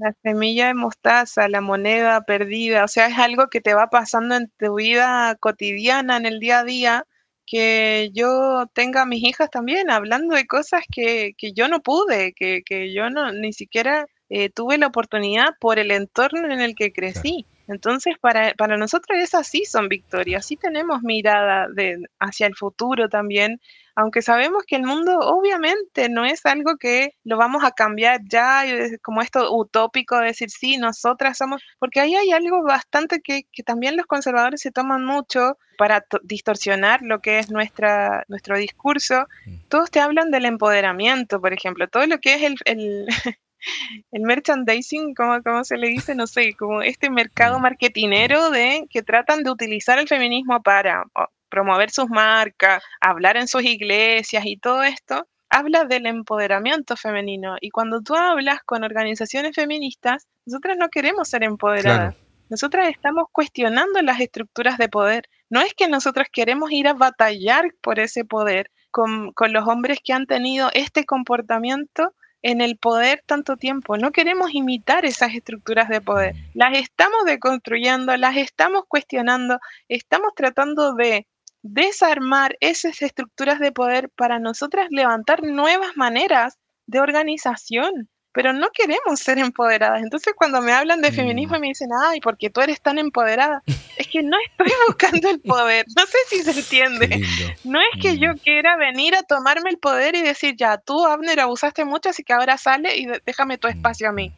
La semilla de mostaza, la moneda perdida, o sea, es algo que te va pasando en tu vida cotidiana, en el día a día, que yo tenga a mis hijas también hablando de cosas que, que yo no pude, que, que, yo no ni siquiera eh, tuve la oportunidad por el entorno en el que crecí. Entonces, para, para nosotros esas sí son victorias, sí tenemos mirada de, hacia el futuro también, aunque sabemos que el mundo obviamente no es algo que lo vamos a cambiar ya, como esto utópico de decir, sí, nosotras somos, porque ahí hay algo bastante que, que también los conservadores se toman mucho para distorsionar lo que es nuestra, nuestro discurso. Mm. Todos te hablan del empoderamiento, por ejemplo, todo lo que es el, el el merchandising, ¿cómo, ¿cómo, se le dice? No sé, como este mercado mm. marketinero de que tratan de utilizar el feminismo para, promover sus marcas, hablar en sus iglesias y todo esto, habla del empoderamiento femenino. Y cuando tú hablas con organizaciones feministas, nosotras no queremos ser empoderadas. Nosotras estamos cuestionando las estructuras de poder. No es que nosotros queremos ir a batallar por ese poder con, con los hombres que han tenido este comportamiento en el poder tanto tiempo. No queremos imitar esas estructuras de poder. Las estamos deconstruyendo, las estamos cuestionando, estamos tratando de desarmar esas estructuras de poder para nosotras levantar nuevas maneras de organización. Pero no queremos ser empoderadas. Entonces cuando me hablan de feminismo y me dicen, ay, porque tú eres tan empoderada, que no estoy buscando el poder. No sé si se entiende. No es que yo mm. quiera venir a tomarme el poder y decir, ya, tú, Abner, abusaste mucho, así que ahora sale y déjame tu espacio a mí.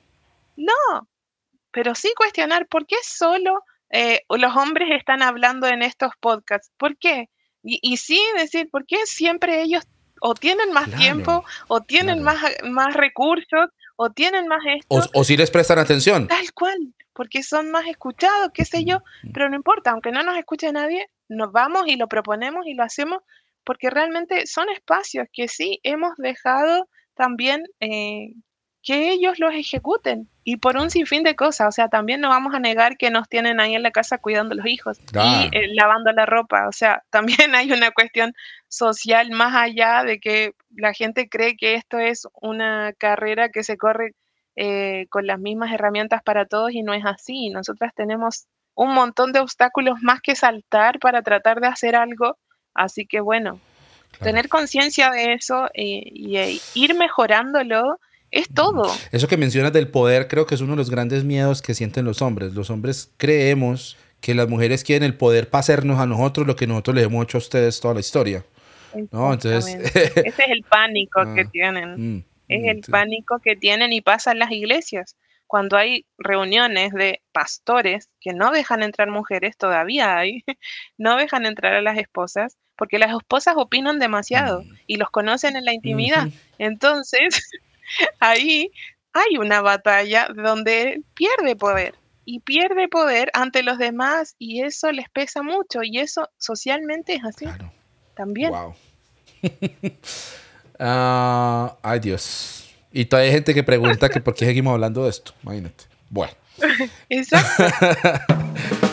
No, pero sí cuestionar por qué solo eh, los hombres están hablando en estos podcasts. ¿Por qué? Y, sí decir, ¿por qué siempre ellos o tienen más tiempo, o tienen más, más recursos, o tienen más esto? O, o si les prestan atención. Tal cual, porque son más escuchados, qué sé yo, pero no importa, aunque no nos escuche nadie, nos vamos y lo proponemos y lo hacemos, porque realmente son espacios que sí hemos dejado también eh, que ellos los ejecuten y por un sinfín de cosas. O sea, también no vamos a negar que nos tienen ahí en la casa cuidando los hijos y eh, lavando la ropa. O sea, también hay una cuestión social más allá de que la gente cree que esto es una carrera que se corre eh, con las mismas herramientas para todos y no es así. Nosotras tenemos un montón de obstáculos más que saltar para tratar de hacer algo. Así que bueno, tener conciencia de eso eh, y ir mejorándolo es todo. Eso que mencionas del poder creo que es uno de los grandes miedos que sienten los hombres. Los hombres creemos que las mujeres quieren el poder para hacernos a nosotros lo que nosotros les hemos hecho a ustedes toda la historia. ¿no? Entonces... Ese es el pánico que ah, tienen. Mm, es el pánico que tienen y pasa en las iglesias. Cuando hay reuniones de pastores que no dejan entrar mujeres, todavía hay, no dejan entrar a las esposas, porque las esposas opinan demasiado mm. y los conocen en la intimidad. Entonces, ahí hay una batalla donde pierde poder y pierde poder ante los demás y eso les pesa mucho y eso socialmente es así. También. Wow. Ah, ay Dios. Y todavía hay gente que pregunta que por qué seguimos hablando de esto. Imagínate. Bueno. Exacto.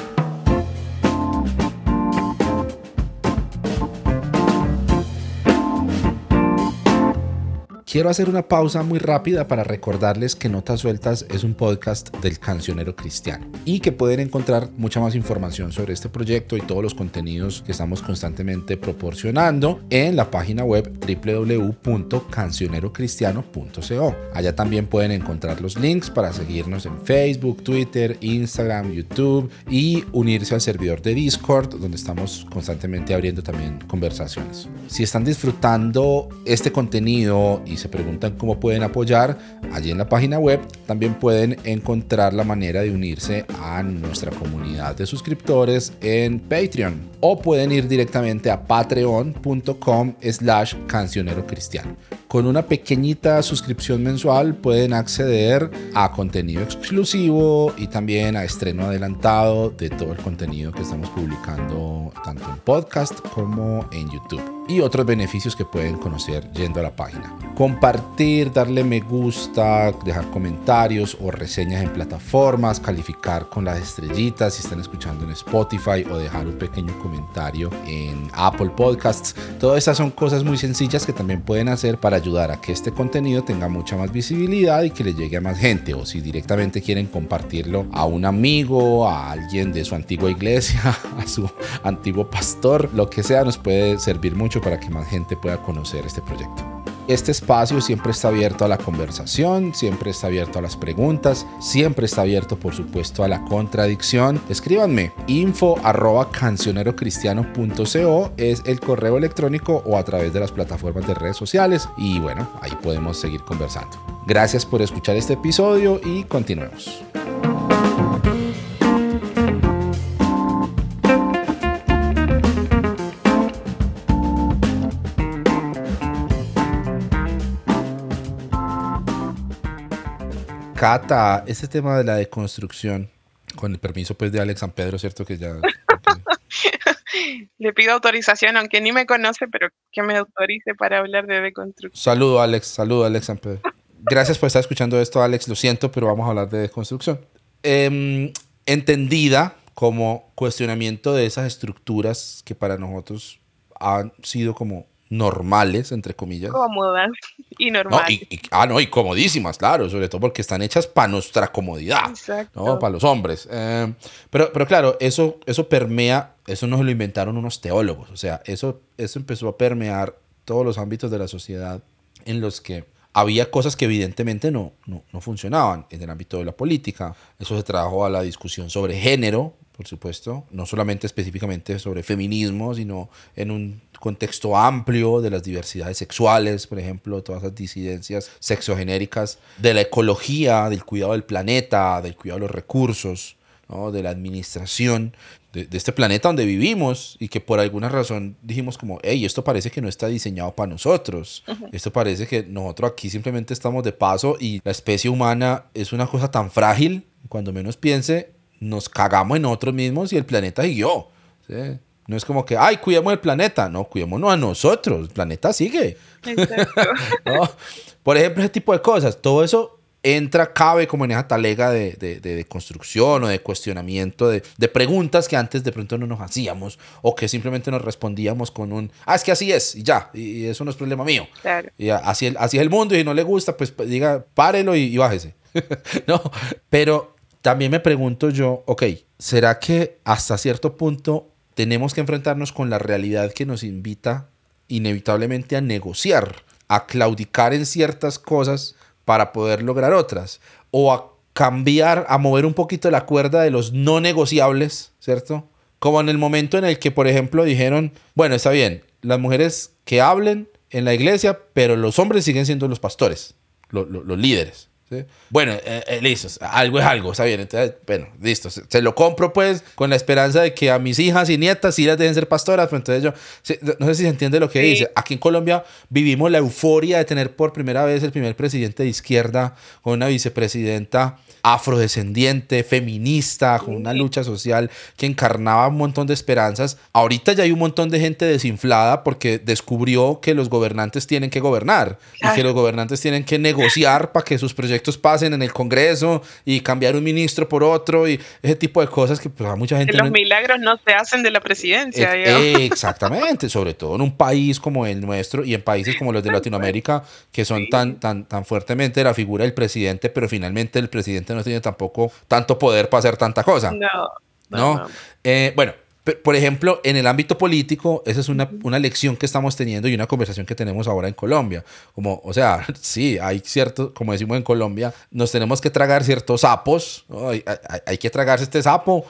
Quiero hacer una pausa muy rápida para recordarles que Notas Sueltas es un podcast del cancionero cristiano y que pueden encontrar mucha más información sobre este proyecto y todos los contenidos que estamos constantemente proporcionando en la página web www.cancionerocristiano.co. Allá también pueden encontrar los links para seguirnos en Facebook, Twitter, Instagram, YouTube y unirse al servidor de Discord donde estamos constantemente abriendo también conversaciones. Si están disfrutando este contenido y se preguntan cómo pueden apoyar, allí en la página web también pueden encontrar la manera de unirse a nuestra comunidad de suscriptores en Patreon o pueden ir directamente a patreon.com slash cancionero cristiano. Con una pequeñita suscripción mensual pueden acceder a contenido exclusivo y también a estreno adelantado de todo el contenido que estamos publicando tanto en podcast como en YouTube y otros beneficios que pueden conocer yendo a la página. Compartir, darle me gusta, dejar comentarios o reseñas en plataformas, calificar con las estrellitas si están escuchando en Spotify o dejar un pequeño comentario en Apple Podcasts. Todas esas son cosas muy sencillas que también pueden hacer para ayudar a que este contenido tenga mucha más visibilidad y que le llegue a más gente. O si directamente quieren compartirlo a un amigo, a alguien de su antigua iglesia, a su antiguo pastor, lo que sea, nos puede servir mucho para que más gente pueda conocer este proyecto. Este espacio siempre está abierto a la conversación, siempre está abierto a las preguntas, siempre está abierto por supuesto a la contradicción. Escríbanme info arroba cancionerocristiano.co es el correo electrónico o a través de las plataformas de redes sociales y bueno, ahí podemos seguir conversando. Gracias por escuchar este episodio y continuemos. Cata, ese tema de la deconstrucción, con el permiso pues de Alex San Pedro, ¿cierto? Que ya... Le pido autorización, aunque ni me conoce, pero que me autorice para hablar de deconstrucción. Saludo, Alex. Saludo, Alex Gracias por estar escuchando esto, Alex. Lo siento, pero vamos a hablar de deconstrucción. Em, entendida como cuestionamiento de esas estructuras que para nosotros han sido como normales, entre comillas. Cómodas y normales. ah, no, y comodísimas, claro, sobre todo porque están hechas para nuestra comodidad, Exacto. ¿no? Para los hombres. Eh, pero, pero claro, eso, eso permea, eso no lo inventaron unos teólogos, o sea, eso, eso empezó a permear todos los ámbitos de la sociedad en los que había cosas que evidentemente no, no, no funcionaban en el ámbito de la política. Eso se trajo a la discusión sobre género, por supuesto, no solamente específicamente sobre feminismo, sino en un contexto amplio de las diversidades sexuales, por ejemplo, todas las disidencias sexogenéricas, de la ecología, del cuidado del planeta, del cuidado de los recursos, de la administración de, este planeta donde vivimos y que por alguna razón dijimos como, hey, esto parece que no está diseñado para nosotros, esto parece que nosotros aquí simplemente estamos de paso y la especie humana es una cosa tan frágil, cuando menos piense, nos cagamos en nosotros mismos y el planeta siguió. ¿sí? No es como que, ay, cuidemos el planeta. No, cuidémonos a nosotros. El planeta sigue. Por ejemplo, ese tipo de cosas. Todo eso entra, cabe como en esa talega de, de, de, construcción o de cuestionamiento de, de, preguntas que antes de pronto no nos hacíamos o que simplemente nos respondíamos con un, ah, es que así es y ya, y eso no es problema mío. Claro. Y así, así es el mundo y si no le gusta, pues diga, párelo y, y bájese. no, pero también me pregunto yo, ok, ¿será que hasta cierto punto tenemos que enfrentarnos con la realidad que nos invita inevitablemente a negociar, a claudicar en ciertas cosas para poder lograr otras? O a cambiar, a mover un poquito la cuerda de los no negociables, ¿cierto? Como en el momento en el que, por ejemplo, dijeron, bueno, está bien, las mujeres que hablen en la iglesia, pero los hombres siguen siendo los pastores, los líderes. Bueno, eh, eh, listo, algo es algo, está bien. Entonces, bueno, listo, se, lo compro pues con la esperanza de que a mis hijas y nietas sí las dejen ser pastoras. Pero entonces yo, no sé si se entiende lo que dice. Aquí en Colombia vivimos la euforia de tener por primera vez el primer presidente de izquierda con una vicepresidenta afrodescendiente, feminista, con una lucha social que encarnaba un montón de esperanzas. Ahorita ya hay un montón de gente desinflada porque descubrió que los gobernantes tienen que gobernar y que los gobernantes tienen que negociar para que sus proyectos pasen en el Congreso y cambiar un ministro por otro y ese tipo de cosas que pues, a mucha gente... Que los milagros no se hacen de la presidencia. exactamente, sobre todo en un país como el nuestro y en países como los de Latinoamérica que son tan, tan, tan fuertemente la figura del presidente, pero finalmente el presidente no tiene tampoco tanto poder para hacer tanta cosa. No. ¿no? Eh, bueno, por ejemplo, en el ámbito político, esa es una, una, lección que estamos teniendo y una conversación que tenemos ahora en Colombia. Como, o sea, sí, hay cierto, como decimos en Colombia, nos tenemos que tragar ciertos sapos. Hay, hay, hay, que tragarse este sapo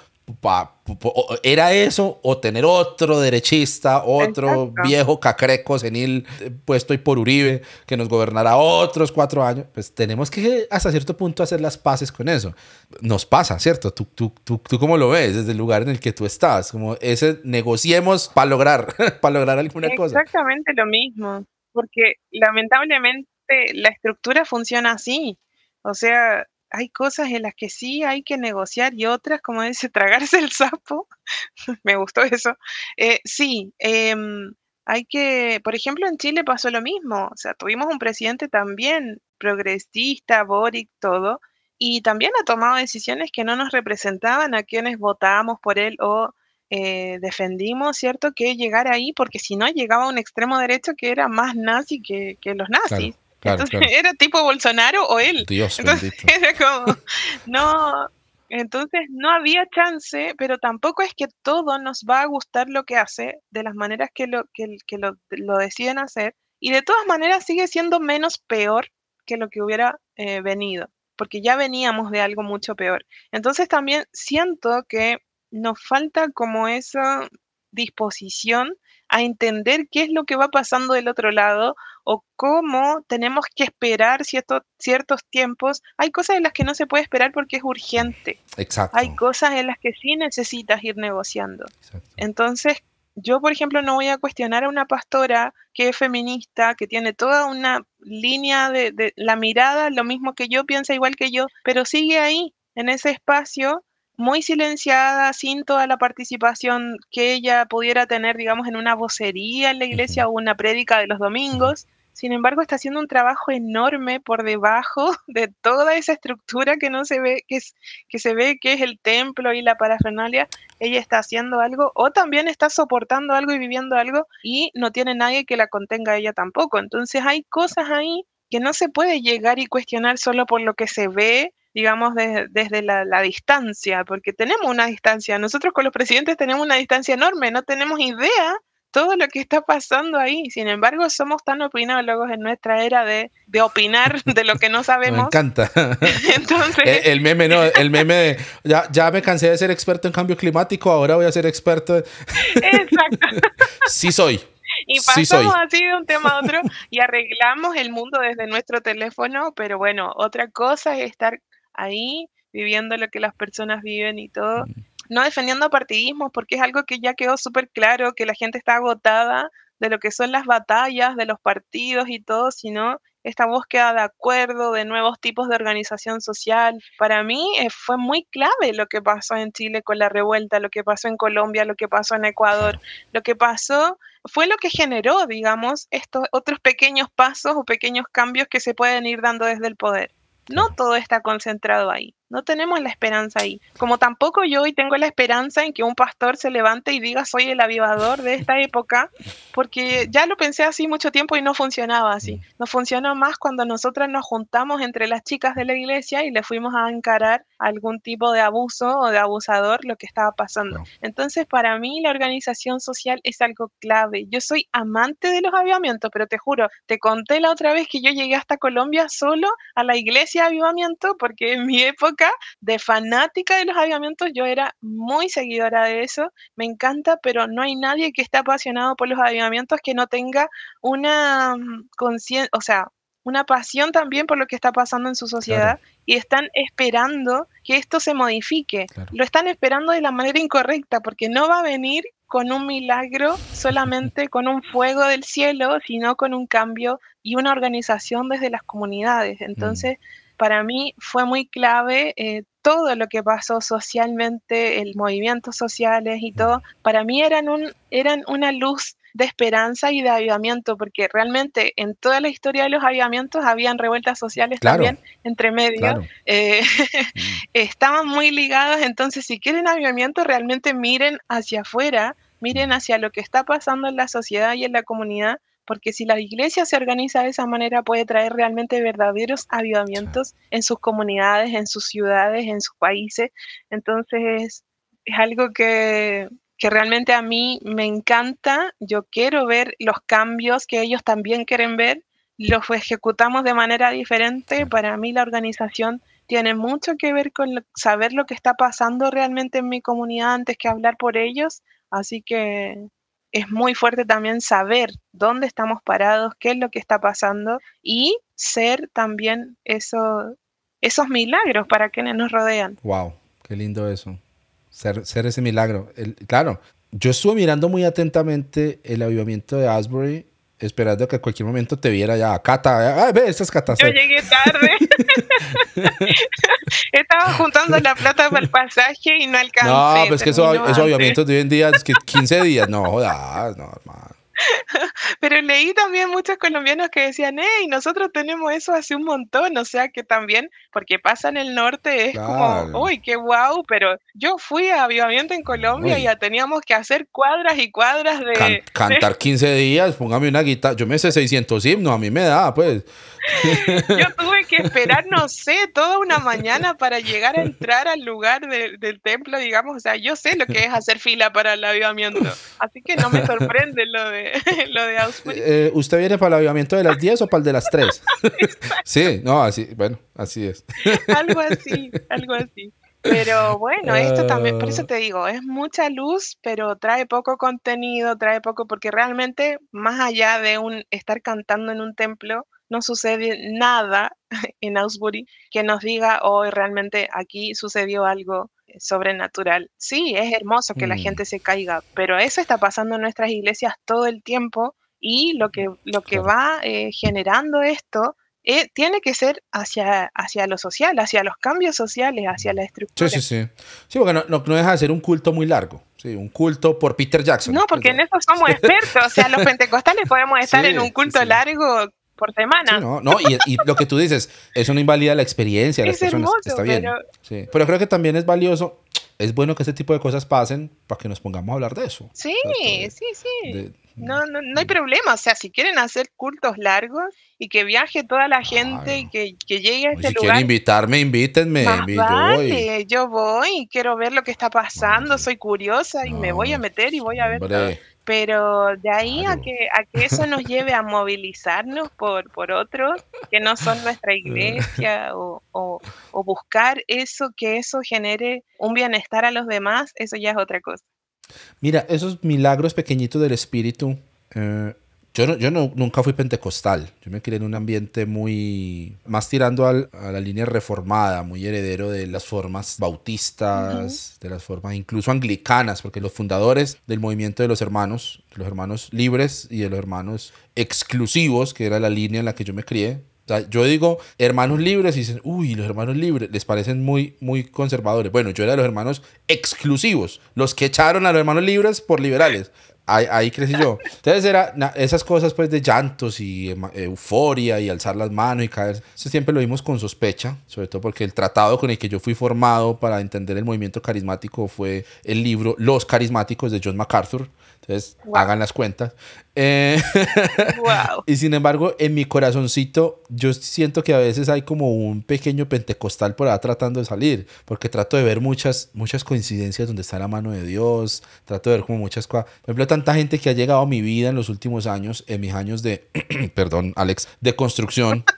era eso o tener otro derechista, otro viejo cacreco senil eh, puesto y por Uribe que nos gobernará otros cuatro años, pues tenemos que hasta cierto punto hacer las paces con eso. Nos pasa, ¿cierto? ¿Tú, tú, tú, tú cómo lo ves desde el lugar en el que tú estás? Como ese negociemos para lograr, para lograr alguna cosa. Exactamente lo mismo, porque lamentablemente la estructura funciona así. O sea, hay cosas en las que sí hay que negociar y otras, como dice, tragarse el sapo. Me gustó eso. Eh, sí, em, hay que, por ejemplo, en Chile pasó lo mismo. O sea, tuvimos un presidente también progresista, Boric, todo, y también ha tomado decisiones que no nos representaban a quienes votábamos por él o eh, defendimos, ¿cierto?, que llegar ahí, porque si no llegaba a un extremo derecho que era más nazi que, los nazis. Entonces era tipo Bolsonaro o él. Dios entonces, era como, no, entonces no había chance, pero tampoco es que todo nos va a gustar lo que hace de las maneras que lo, que, lo, lo, deciden hacer. Y de todas maneras sigue siendo menos peor que lo que hubiera eh, venido, porque ya veníamos de algo mucho peor. Entonces también siento que nos falta como esa disposición a entender qué es lo que va pasando del otro lado o cómo tenemos que esperar ciertos, ciertos tiempos. Hay cosas en las que no se puede esperar porque es urgente. Exacto. Hay cosas en las que sí necesitas ir negociando. Entonces, yo, por ejemplo, no voy a cuestionar a una pastora que es feminista, que tiene toda una línea de, de la mirada, lo mismo que yo, piensa igual que yo, pero sigue ahí, en ese espacio muy silenciada, sin toda la participación que ella pudiera tener, digamos, en una vocería en la iglesia o una prédica de los domingos. Sin embargo, está haciendo un trabajo enorme por debajo de toda esa estructura que no se ve, que, es, que se ve que es el templo y la parafernalia. Ella está haciendo algo o también está soportando algo y viviendo algo y no tiene nadie que la contenga ella tampoco. Entonces hay cosas ahí que no se puede llegar y cuestionar solo por lo que se ve digamos, desde la, la, distancia, porque tenemos una distancia. Nosotros con los presidentes tenemos una distancia enorme, no tenemos idea todo lo que está pasando ahí. Sin embargo, somos tan opinólogos en nuestra era de, opinar de lo que no sabemos. Me encanta. Entonces... el, meme, no, el meme ya, ya me cansé de ser experto en cambio climático, ahora voy a ser experto. Exacto. sí soy. Y pasamos así de un tema a otro y arreglamos el mundo desde nuestro teléfono, pero bueno, otra cosa es estar ahí viviendo lo que las personas viven y todo. Mm no defendiendo partidismo, porque es algo que ya quedó súper claro, que la gente está agotada de lo que son las batallas, de los partidos y todo, sino esta búsqueda de acuerdo, de nuevos tipos de organización social. Para mí eh, fue muy clave lo que pasó en Chile con la revuelta, lo que pasó en Colombia, lo que pasó en Ecuador. Lo que pasó fue lo que generó, digamos, estos otros pequeños pasos o pequeños cambios que se pueden ir dando desde el poder. No todo está concentrado ahí. No tenemos la esperanza ahí. Como tampoco yo hoy tengo la esperanza en que un pastor se levante y diga soy el avivador de esta época, porque ya lo pensé así mucho tiempo y no funcionaba así. Mm. No funcionó más cuando nosotras nos juntamos entre las chicas de la iglesia y le fuimos a encarar algún tipo de abuso o de abusador lo que estaba pasando. Entonces, para mí la organización social es algo clave. Yo soy amante de los avivamientos, pero te juro, te conté la otra vez que yo llegué hasta Colombia solo a la iglesia de avivamiento porque en mi época de fanática de los avivamientos, yo era muy seguidora de eso, me encanta, pero no hay nadie que esté apasionado por los avivamientos que no tenga una mm, conciencia, o sea, una pasión también por lo que está pasando en su sociedad y están esperando que esto se modifique. Lo están esperando de la manera incorrecta porque no va a venir con un milagro solamente con un fuego del cielo, sino con un cambio y una organización desde las comunidades. Mm. Para mí fue muy clave eh, todo lo que pasó socialmente, el movimientos sociales y todo, para mí eran, un, eran una luz de esperanza y de avivamiento, porque realmente en toda la historia de los avivamientos habían revueltas sociales también entre medio. Eh, mm. estaban muy ligadas, entonces si quieren avivamiento, realmente miren hacia afuera, miren mm. hacia lo que está pasando en la sociedad y en la comunidad, porque si la iglesia se organiza de esa manera puede traer realmente verdaderos avivamientos en sus comunidades, en sus ciudades, en sus países. Entonces es algo que, que realmente a mí me encanta. Yo quiero ver los cambios que ellos también quieren ver. Los ejecutamos de manera diferente. Para mí la organización tiene mucho que ver con saber lo que está pasando realmente en mi comunidad antes que hablar por ellos. Así que es muy fuerte también saber dónde estamos parados, qué es lo que está pasando y ser también eso, esos milagros para quienes nos rodean. Wow, qué lindo eso. Ser, ser ese milagro. claro, yo estuve mirando muy atentamente el avivamiento de Asbury esperando que a cualquier momento te viera ya. Cata, ah, ve, estas catas. Yo llegué tarde. Estaba juntando la plata para el pasaje y no alcancé. No, pues que eso, eso avivamientos de hoy en día es que 15 días. No, jodas, no, hermano. Pero leí también muchos colombianos que decían, hey, nosotros tenemos eso hace un montón, o sea que también, porque pasa en el norte, es como, uy, qué guau, pero yo fui a avivamiento en Colombia y ya teníamos que hacer cuadras y cuadras de... cantar 15 días, póngame una guitarra, yo me sé 600 himnos, a mí me da, pues. Yo tuve que esperar, no sé, toda una mañana para llegar a entrar al lugar del templo, digamos. O sea, yo sé lo que es hacer fila para el avivamiento. Así que no me sorprende lo de, lo de eh, ¿Usted viene para el avivamiento de las 10 o para el de las 3? sí, no, así, bueno, así es. algo así, algo así. Pero bueno, esto también, por eso ah. te digo, es mucha luz, pero trae poco contenido, trae poco, porque realmente, más allá de un estar cantando en un templo, no sucede nada en Ausbury que nos diga hoy realmente aquí sucedió algo eh, sobrenatural. Sí, es hermoso que la mm. gente se caiga, pero eso está pasando en nuestras iglesias todo el tiempo y lo que, lo que va eh, generando esto eh, tiene que ser hacia, hacia lo social, hacia los cambios sociales, hacia la estructura. Sí, sí, sí. Sí, porque no, no, deja de ser un culto muy largo. Sí, un culto por Peter Jackson. No, porque en eso somos expertos. O sea, los pentecostales podemos estar en un culto largo por semana. no, no y, lo que tú dices, eso no invalida la experiencia de las personas. Está bien. Pero... Sí. pero creo que también es valioso es bueno que este tipo de cosas pasen para que nos pongamos a hablar de eso. Sí, sí, sí. no, no, no hay problema. O sea, si quieren hacer cultos largos y que viaje toda la gente y que, que, llegue a este si lugar. Si quieren invitarme, invítenme. vale, yo voy, quiero ver lo que está pasando, soy curiosa y me voy a meter y voy a ver todo. Pero de ahí a que, a que eso nos lleve a movilizarnos por, por otros que no son nuestra iglesia o, o, buscar eso, que eso genere un bienestar a los demás, eso ya es otra cosa. Mira, esos milagros pequeñitos del espíritu, eh, yo, no, yo no, nunca fui pentecostal. Yo me crié en un ambiente muy. más tirando a la línea reformada, muy heredero de las formas bautistas, de las formas incluso anglicanas, porque los fundadores del movimiento de los hermanos, de los hermanos libres y de los hermanos exclusivos, que era la línea en la que yo me crié, yo digo hermanos libres y dicen, uy, los hermanos libres les parecen muy, muy conservadores. Bueno, yo era de los hermanos exclusivos, los que echaron a los hermanos libres por liberales. Ahí, crecí yo. Entonces era esas cosas pues de llantos y euforia y alzar las manos y caer. Eso siempre lo vimos con sospecha, sobre todo porque el tratado con el que yo fui formado para entender el movimiento carismático fue el libro Los Carismáticos de John MacArthur. Entonces, hagan las cuentas. Eh, y sin embargo, en mi corazoncito, yo siento que a veces hay como un pequeño pentecostal por ahí tratando de salir, porque trato de ver muchas, muchas coincidencias donde está la mano de Dios, trato de ver como muchas cosas. Por ejemplo, tanta gente que ha llegado a mi vida en los últimos años, en mis años de, perdón, Alex, de construcción.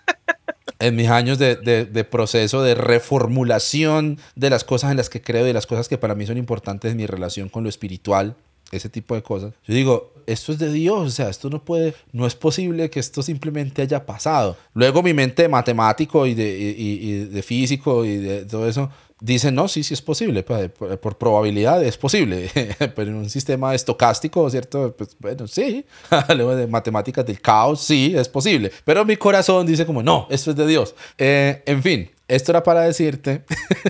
en mis años de, de, de, proceso de reformulación de las cosas en las que creo y de las cosas que para mí son importantes en mi relación con lo espiritual, ese tipo de cosas. Yo digo, esto es de Dios, o sea, esto no puede, no es posible que esto simplemente haya pasado. Luego mi mente de matemático y de, y, de físico y de todo eso dice, no, sí, sí es posible, pues, por, probabilidad es posible, pero en un sistema estocástico, ¿cierto? Pues bueno, sí, luego de matemáticas del caos, sí, es posible, pero mi corazón dice como, no, esto es de Dios. Eh, en fin, esto era para decirte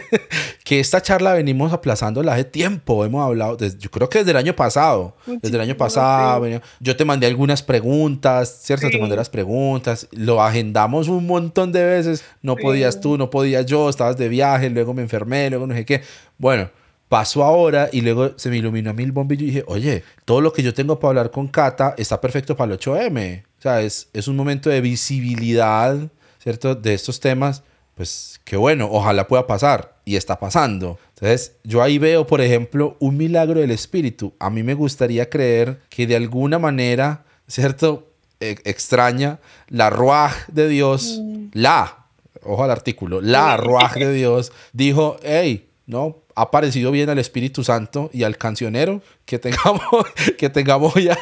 que esta charla venimos aplazándola hace tiempo. Hemos hablado, yo creo que desde el año pasado. Desde el año pasado. Yo te mandé algunas preguntas, ¿cierto? Te mandé las preguntas. Lo agendamos un montón de veces. No podías tú, no podía yo. Estabas de viaje, luego me enfermé, luego no sé qué. Bueno, pasó ahora y luego se me iluminó a mí el bombillo y dije, oye, todo lo que yo tengo para hablar con Cata está perfecto para el 8M. O sea, es, es un momento de visibilidad, ¿cierto? De estos temas pues qué bueno, ojalá pueda pasar y está pasando. Entonces, yo ahí veo, por ejemplo, un milagro del espíritu. A mí me gustaría creer que de alguna manera, ¿cierto? E, extraña, la ruaj de Dios, mm. la, ojo al artículo, la ruaj de Dios, dijo, hey, no, ha parecido bien al Espíritu Santo y al cancionero que tengamos, que tengamos ya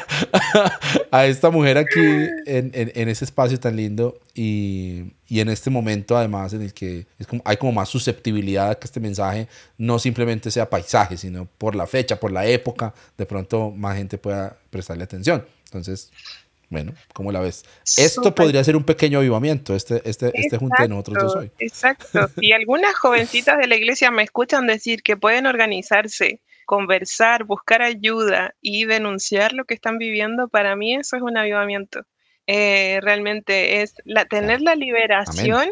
a esta mujer aquí en, en, ese espacio tan lindo y, y, en este momento además en el que es como, hay como más susceptibilidad a que este mensaje no simplemente sea paisaje, sino por la fecha, por la época, de pronto más gente pueda prestarle atención. Entonces, bueno, ¿cómo la ves? Esto podría ser un pequeño avivamiento, este, este, este junte de nosotros dos hoy. Exacto. Y algunas jovencitas de la iglesia me escuchan decir que pueden organizarse, conversar, buscar ayuda y denunciar lo que están viviendo. Para mí eso es un avivamiento. Eh, realmente es la, tener la liberación,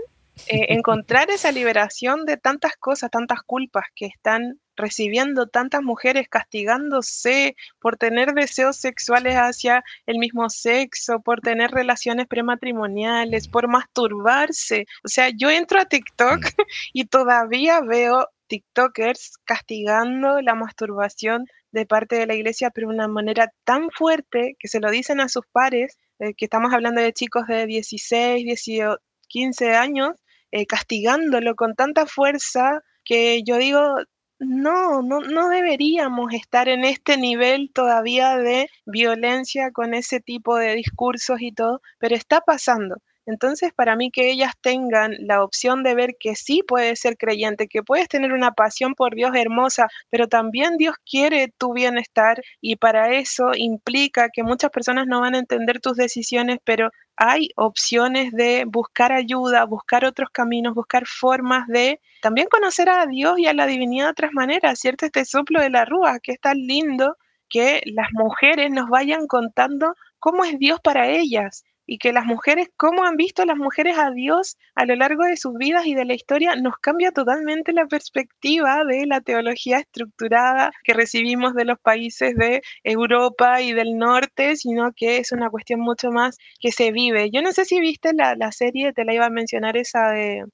eh, encontrar esa liberación de tantas cosas, tantas culpas que están recibiendo tantas mujeres castigándose por tener deseos sexuales hacia el mismo sexo, por tener relaciones prematrimoniales, por masturbarse. O sea, yo entro a TikTok mm. y todavía veo TikTokers castigando la masturbación de parte de la iglesia, pero de una manera tan fuerte que se lo dicen a sus pares, eh, que estamos hablando de chicos de 16, 18, 15 años, eh, castigándolo con tanta fuerza que yo digo, no, no, no deberíamos estar en este nivel todavía de violencia con ese tipo de discursos y todo, pero está pasando. Entonces, para mí que ellas tengan la opción de ver que sí puedes ser creyente, que puedes tener una pasión por Dios hermosa, pero también Dios quiere tu bienestar y para eso implica que muchas personas no van a entender tus decisiones, pero hay opciones de buscar ayuda, buscar otros caminos, buscar formas de también conocer a Dios y a la divinidad de otras maneras, ¿cierto? Este soplo de la rúa, que es tan lindo que las mujeres nos vayan contando cómo es Dios para ellas y que las mujeres, cómo han visto las mujeres a Dios a lo largo de sus vidas y de la historia, nos cambia totalmente la perspectiva de la teología estructurada que recibimos de los países de Europa y del norte, sino que es una cuestión mucho más que se vive. Yo no sé si viste la, la serie, te la iba a mencionar esa de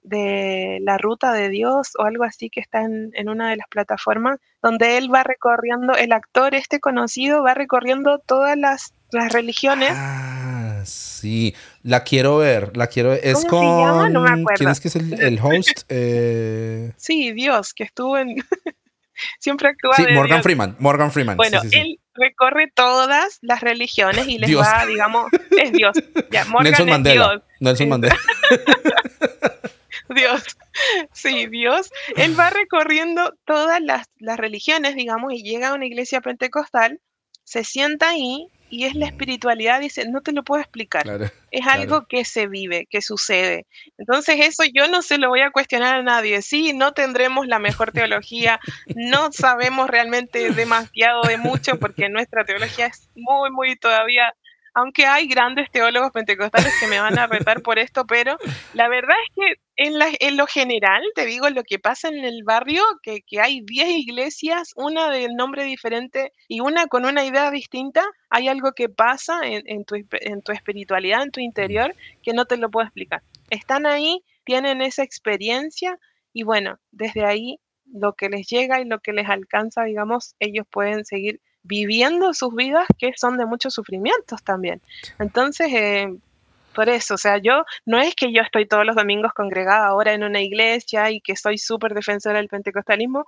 de la ruta de Dios o algo así que está en, en, una de las plataformas, donde él va recorriendo, el actor este conocido va recorriendo todas las, las religiones. Ah, sí, la quiero ver, la quiero ver. Es con... No me acuerdo. ¿Quién es que es el, el host? eh... Sí, Dios, que estuvo en... Siempre actúa Sí, Morgan Dios. Freeman, Morgan Freeman. Bueno, sí, sí, él recorre todas las religiones y les Dios. va, digamos, es Dios. Ya, Morgan Nelson es Mandela. Dios. Nelson Mandela. Dios, sí, Dios, él va recorriendo todas las, las, religiones, digamos, y llega a una iglesia pentecostal, se sienta ahí y es la espiritualidad, dice, no te lo puedo explicar, claro, es algo claro. que se vive, que sucede. Entonces eso yo no se lo voy a cuestionar a nadie, sí, no tendremos la mejor teología, no sabemos realmente demasiado de mucho porque nuestra teología es muy, muy todavía aunque hay grandes teólogos pentecostales que me van a retar por esto, pero la verdad es que en, lo general, te digo, lo que pasa en el barrio, que, hay 10 iglesias, una de nombre diferente y una con una idea distinta, hay algo que pasa en, tu, en tu espiritualidad, en tu interior, que no te lo puedo explicar. Están ahí, tienen esa experiencia y bueno, desde ahí lo que les llega y lo que les alcanza, digamos, ellos pueden seguir viviendo sus vidas que son de muchos sufrimientos también. Entonces, eh, por eso, o sea, yo no es que yo estoy todos los domingos congregada ahora en una iglesia y que soy súper defensora del pentecostalismo,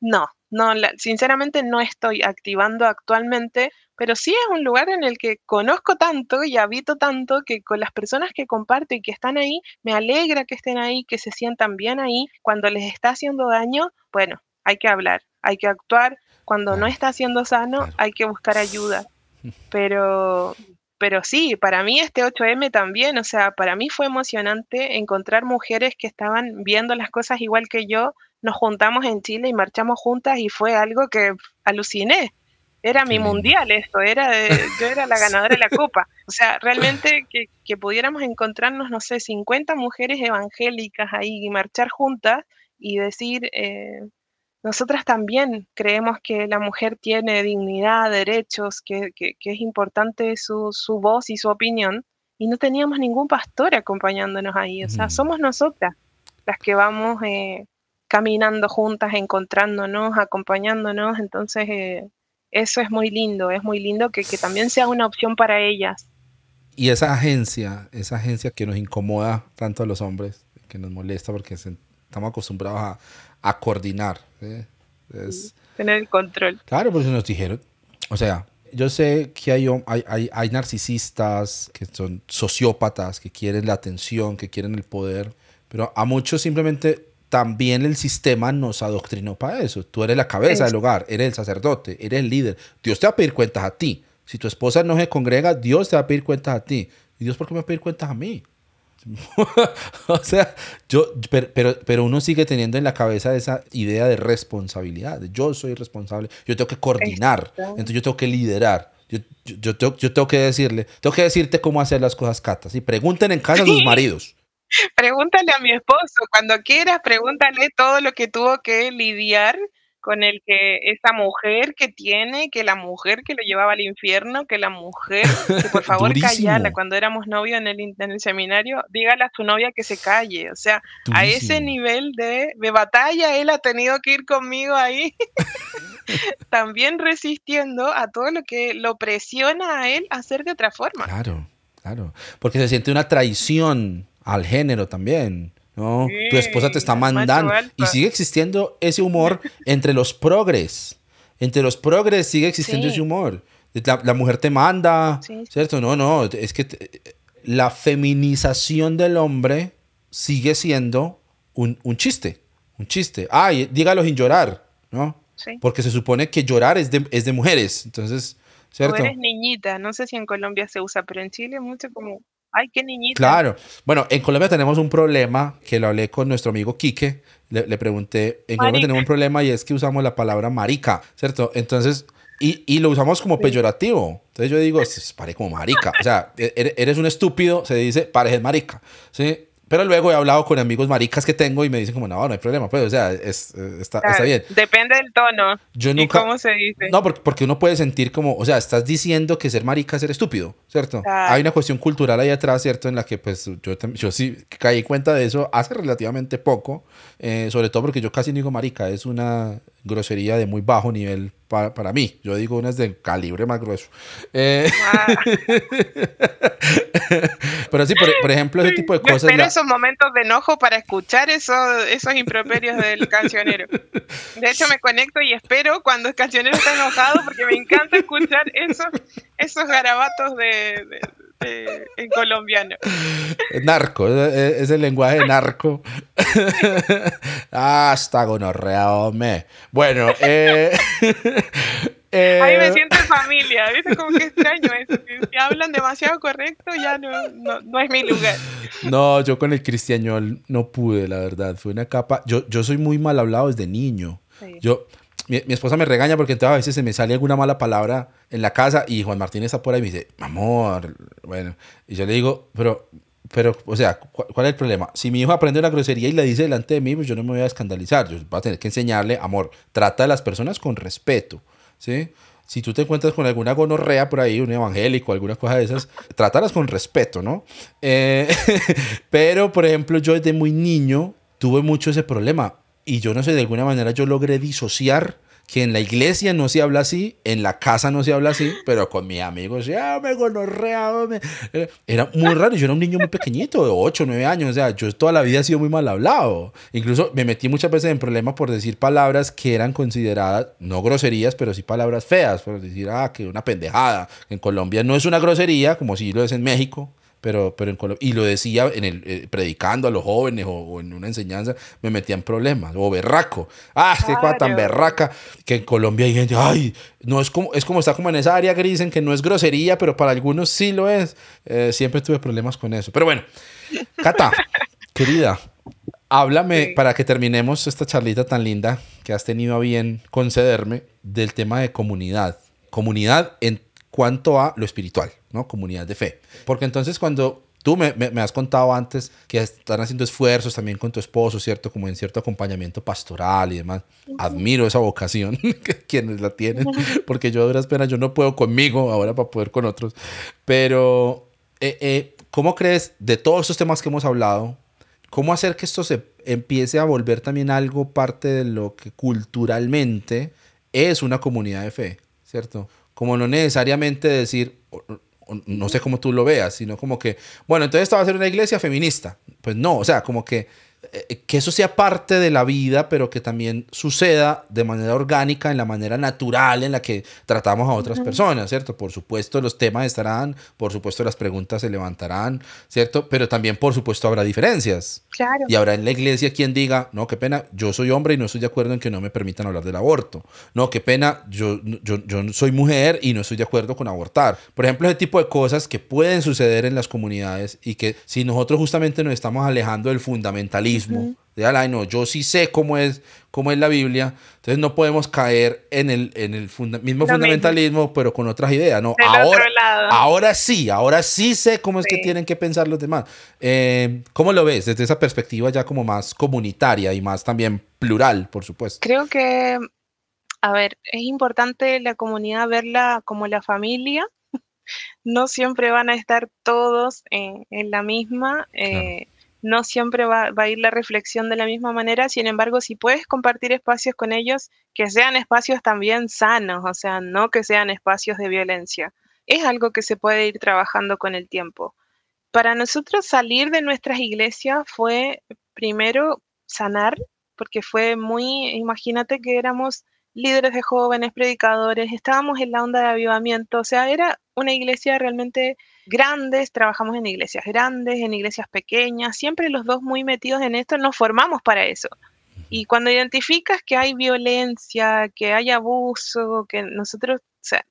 no, no, la, sinceramente no estoy activando actualmente, pero sí es un lugar en el que conozco tanto y habito tanto que con las personas que comparto y que están ahí, me alegra que estén ahí, que se sientan bien ahí. Cuando les está haciendo daño, bueno, hay que hablar, hay que actuar. Cuando no está siendo sano, hay que buscar ayuda. Pero, pero sí, para mí este 8M también, o sea, para mí fue emocionante encontrar mujeres que estaban viendo las cosas igual que yo. Nos juntamos en Chile y marchamos juntas y fue algo que aluciné. Era mi mundial esto, era de, yo era la ganadora de la copa. O sea, realmente que, que, pudiéramos encontrarnos, no sé, 50 mujeres evangélicas ahí y marchar juntas y decir, eh, nosotras también creemos que la mujer tiene dignidad, derechos, que, que, que es importante su, su, voz y su opinión, y no teníamos ningún pastor acompañándonos ahí. O sea, mm. somos nosotras las que vamos eh, caminando juntas, encontrándonos, acompañándonos. Entonces, eh, eso es muy lindo, es muy lindo que, que también sea una opción para ellas. Y esa agencia, esa agencia que nos incomoda tanto a los hombres, que nos molesta porque se, estamos acostumbrados a, a coordinar. ¿sí? Es, Tener el control. Claro, porque nos dijeron, o sea, yo sé que hay, hay, hay, narcisistas que son sociópatas, que quieren la atención, que quieren el poder, pero a muchos simplemente también el sistema nos adoctrinó para eso. Tú eres la cabeza del hogar, eres el sacerdote, eres el líder. Dios te va a pedir cuentas a ti. Si tu esposa no se congrega, Dios te va a pedir cuentas a ti. ¿Y Dios por qué me va a pedir cuentas a mí? o sea, yo, pero, pero, pero, uno sigue teniendo en la cabeza esa idea de responsabilidad. Yo soy responsable, yo tengo que coordinar, entonces yo tengo que liderar. Yo, yo, yo, tengo, yo tengo que decirle, tengo que decirte cómo hacer las cosas, Cata. Y pregunten en casa a sus maridos. Pregúntale a mi esposo, cuando quieras, pregúntale todo lo que tuvo que lidiar con el que esa mujer que tiene, que la mujer que lo llevaba al infierno, que la mujer, que por favor callala, cuando éramos novios en el, en el seminario, dígale a su novia que se calle, o sea, Durísimo. a ese nivel de, de batalla él ha tenido que ir conmigo ahí, también resistiendo a todo lo que lo presiona a él a hacer de otra forma. Claro, claro, porque se siente una traición al género también. ¿No? Sí, tu esposa te está mandando. Y sigue existiendo ese humor entre los progres. Entre los progres sigue existiendo sí. ese humor. La, la, mujer te manda, sí. ¿cierto? No, no, es que te, la feminización del hombre sigue siendo un, chiste, un chiste. Ay, dígalo sin llorar, ¿no? Sí. Porque se supone que llorar es de, es de mujeres, entonces, ¿cierto? Eres niñita, no sé si en Colombia se usa, pero en Chile mucho como, ay, qué niñita. Claro, bueno, en Colombia tenemos un problema que lo hablé con nuestro amigo Quique, le, pregunté, en Colombia tenemos un problema y es que usamos la palabra marica, ¿cierto? Entonces, y, y, lo usamos como peyorativo. Entonces yo digo, pare como marica. O sea, e, e, eres un estúpido, se dice, pareces marica. ¿sí? Pero luego he hablado con amigos maricas que tengo y me dicen como, no, no hay problema, pues, o sea, es, está, está, bien. Depende del tono. Yo nunca, ¿Y cómo se dice? No, porque, porque, uno puede sentir como, o sea, estás diciendo que ser marica es ser estúpido, ¿cierto? Hay una cuestión cultural ahí atrás, ¿cierto? En la que, pues, yo, yo sí caí cuenta de eso hace relativamente poco, eh, sobre todo porque yo casi no digo marica, es una grosería de muy bajo nivel para, para mí. Yo digo unas de calibre más grueso. Eh, ah. pero sí, por, ejemplo, ese tipo de cosas. espero esos momentos de enojo para escuchar esos, esos improperios del cancionero. De hecho, me conecto y espero cuando el cancionero está enojado porque me encanta escuchar esos, esos garabatos de en colombiano. Narco, es, el lenguaje narco. Hasta gonorrea, hombre. Bueno, eh, eh, Ahí me siento en familia, ¿viste? Como que extraño eso. Si hablan demasiado correcto, ya no, no, es mi lugar. No, yo con el cristiañol no pude, la verdad. Fue una capa. Yo, yo soy muy mal hablado desde niño. Yo, mi, esposa me regaña porque entonces a veces se me sale alguna mala palabra en la casa y Juan Martín está por ahí y me dice, amor, bueno, y yo le digo, pero, pero, o sea, ¿cuál, es el problema? Si mi hijo aprende una grosería y la dice delante de mí, pues yo no me voy a escandalizar, yo voy a tener que enseñarle, amor, trata a las personas con respeto, ¿sí? Si tú te encuentras con alguna gonorrea por ahí, un evangélico, alguna cosa de esas, trátalas con respeto, ¿no? Eh, pero, por ejemplo, yo desde muy niño tuve mucho ese problema y yo no sé, de alguna manera yo logré disociar que en la iglesia no se habla así, en la casa no se habla así, pero con mis amigos, ya me gonorrea, eh, Era muy raro, yo era un niño muy pequeñito, de 8, 9 años, o sea, yo toda la vida he sido muy mal hablado. Incluso me metí muchas veces en problemas por decir palabras que eran consideradas, no groserías, pero sí palabras feas, por decir, ah, que una pendejada. En Colombia no es una grosería, como si lo es en México, pero, pero en y lo decía en el, eh, predicando a los jóvenes o, en una enseñanza, me metía en problemas, o berraco, ah, qué cosa tan berraca, que en Colombia hay gente, ay, no es como, es como está como en esa área gris en que no es grosería, pero para algunos sí lo es, eh, siempre tuve problemas con eso, pero bueno, Cata, querida, háblame para que terminemos esta charlita tan linda que has tenido a bien concederme del tema de comunidad, comunidad en cuanto a lo espiritual, ¿no? Comunidad de fe. Porque entonces cuando tú me, me, has contado antes que están haciendo esfuerzos también con tu esposo, ¿cierto? Como en cierto acompañamiento pastoral y demás. Admiro esa vocación, quienes la tienen, porque yo a duras penas yo no puedo conmigo ahora para poder con otros. Pero, eh, eh, ¿cómo crees de todos estos temas que hemos hablado? ¿Cómo hacer que esto se empiece a volver también algo parte de lo que culturalmente es una comunidad de fe, ¿cierto? Como no necesariamente decir, no sé cómo tú lo veas, sino como que, bueno, entonces esta va a ser una iglesia feminista. Pues no, o sea, como que que eso sea parte de la vida, pero que también suceda de manera orgánica, en la manera natural en la que tratamos a otras personas, ¿cierto? Por supuesto los temas estarán, por supuesto las preguntas se levantarán, ¿cierto? Pero también, por supuesto, habrá diferencias. Claro. Y habrá en la iglesia quien diga, no, qué pena, yo soy hombre y no estoy de acuerdo en que no me permitan hablar del aborto. No, qué pena, yo, yo, yo soy mujer y no estoy de acuerdo con abortar. Por ejemplo, ese tipo de cosas que pueden suceder en las comunidades y que si nosotros justamente nos estamos alejando del fundamentalismo, de no, yo sí sé cómo es, cómo es la Biblia, entonces no podemos caer en el, en el mismo fundamentalismo, pero con otras ideas, ¿no? Ahora, ahora sí, ahora sí sé cómo es que tienen que pensar los demás. Eh, ¿Cómo lo ves desde esa perspectiva ya como más comunitaria y más también plural, por supuesto? Creo que, a ver, es importante la comunidad verla como la familia. No siempre van a estar todos en, la misma. Eh, no siempre va, a ir la reflexión de la misma manera, sin embargo, si puedes compartir espacios con ellos, que sean espacios también sanos, o sea, no que sean espacios de violencia, es algo que se puede ir trabajando con el tiempo. Para nosotros salir de nuestras iglesias fue primero sanar, porque fue muy, imagínate que éramos líderes de jóvenes, predicadores, estábamos en la onda de avivamiento, o sea, era una iglesia realmente grande, trabajamos en iglesias grandes, en iglesias pequeñas, siempre los dos muy metidos en esto, nos formamos para eso. Y cuando identificas que hay violencia, que hay abuso, que nosotros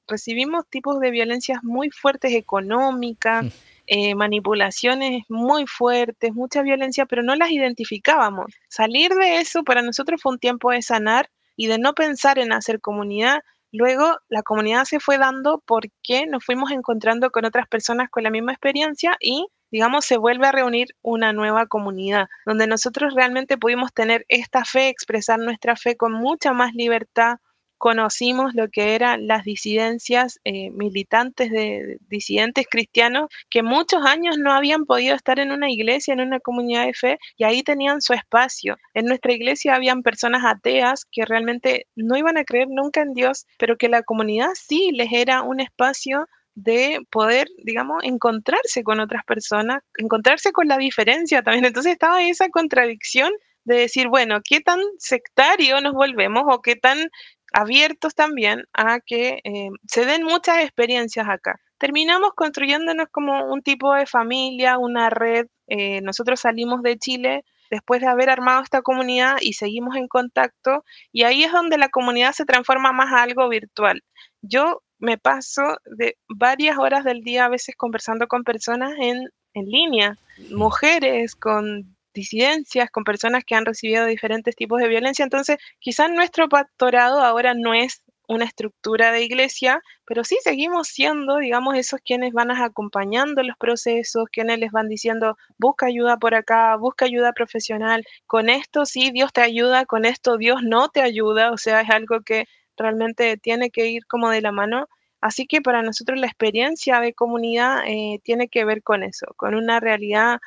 recibimos tipos de violencias muy fuertes económicas, mm. eh, manipulaciones muy fuertes, mucha violencia, pero no las identificábamos. Salir de eso para nosotros fue un tiempo de sanar y de no pensar en hacer comunidad. Luego la comunidad se fue dando porque nos fuimos encontrando con otras personas con la misma experiencia y digamos, se vuelve a reunir una nueva comunidad, donde nosotros realmente pudimos tener esta fe, expresar nuestra fe con mucha más libertad, conocimos lo que eran las disidencias eh, militantes de disidentes cristianos que muchos años no habían podido estar en una iglesia, en una comunidad de fe, y ahí tenían su espacio. En nuestra iglesia habían personas ateas que realmente no iban a creer nunca en Dios, pero que la comunidad sí les era un espacio de poder, digamos, encontrarse con otras personas, encontrarse con la diferencia también. Entonces estaba esa contradicción de decir, bueno, ¿qué tan sectario nos volvemos o qué tan abiertos también a que eh, se den muchas experiencias acá. Terminamos construyéndonos como un tipo de familia, una red. Eh, nosotros salimos de Chile después de haber armado esta comunidad y seguimos en contacto y ahí es donde la comunidad se transforma más a algo virtual. Yo me paso de varias horas del día a veces conversando con personas en, en línea, mujeres con disidencias, con personas que han recibido diferentes tipos de violencia. Entonces, quizás nuestro pastorado ahora no es una estructura de iglesia, pero sí seguimos siendo, digamos, esos quienes van acompañando los procesos, quienes les van diciendo, busca ayuda por acá, busca ayuda profesional, con esto sí Dios te ayuda, con esto Dios no te ayuda, o sea, es algo que realmente tiene que ir como de la mano. Así que para nosotros la experiencia de comunidad eh, tiene que ver con eso, con una realidad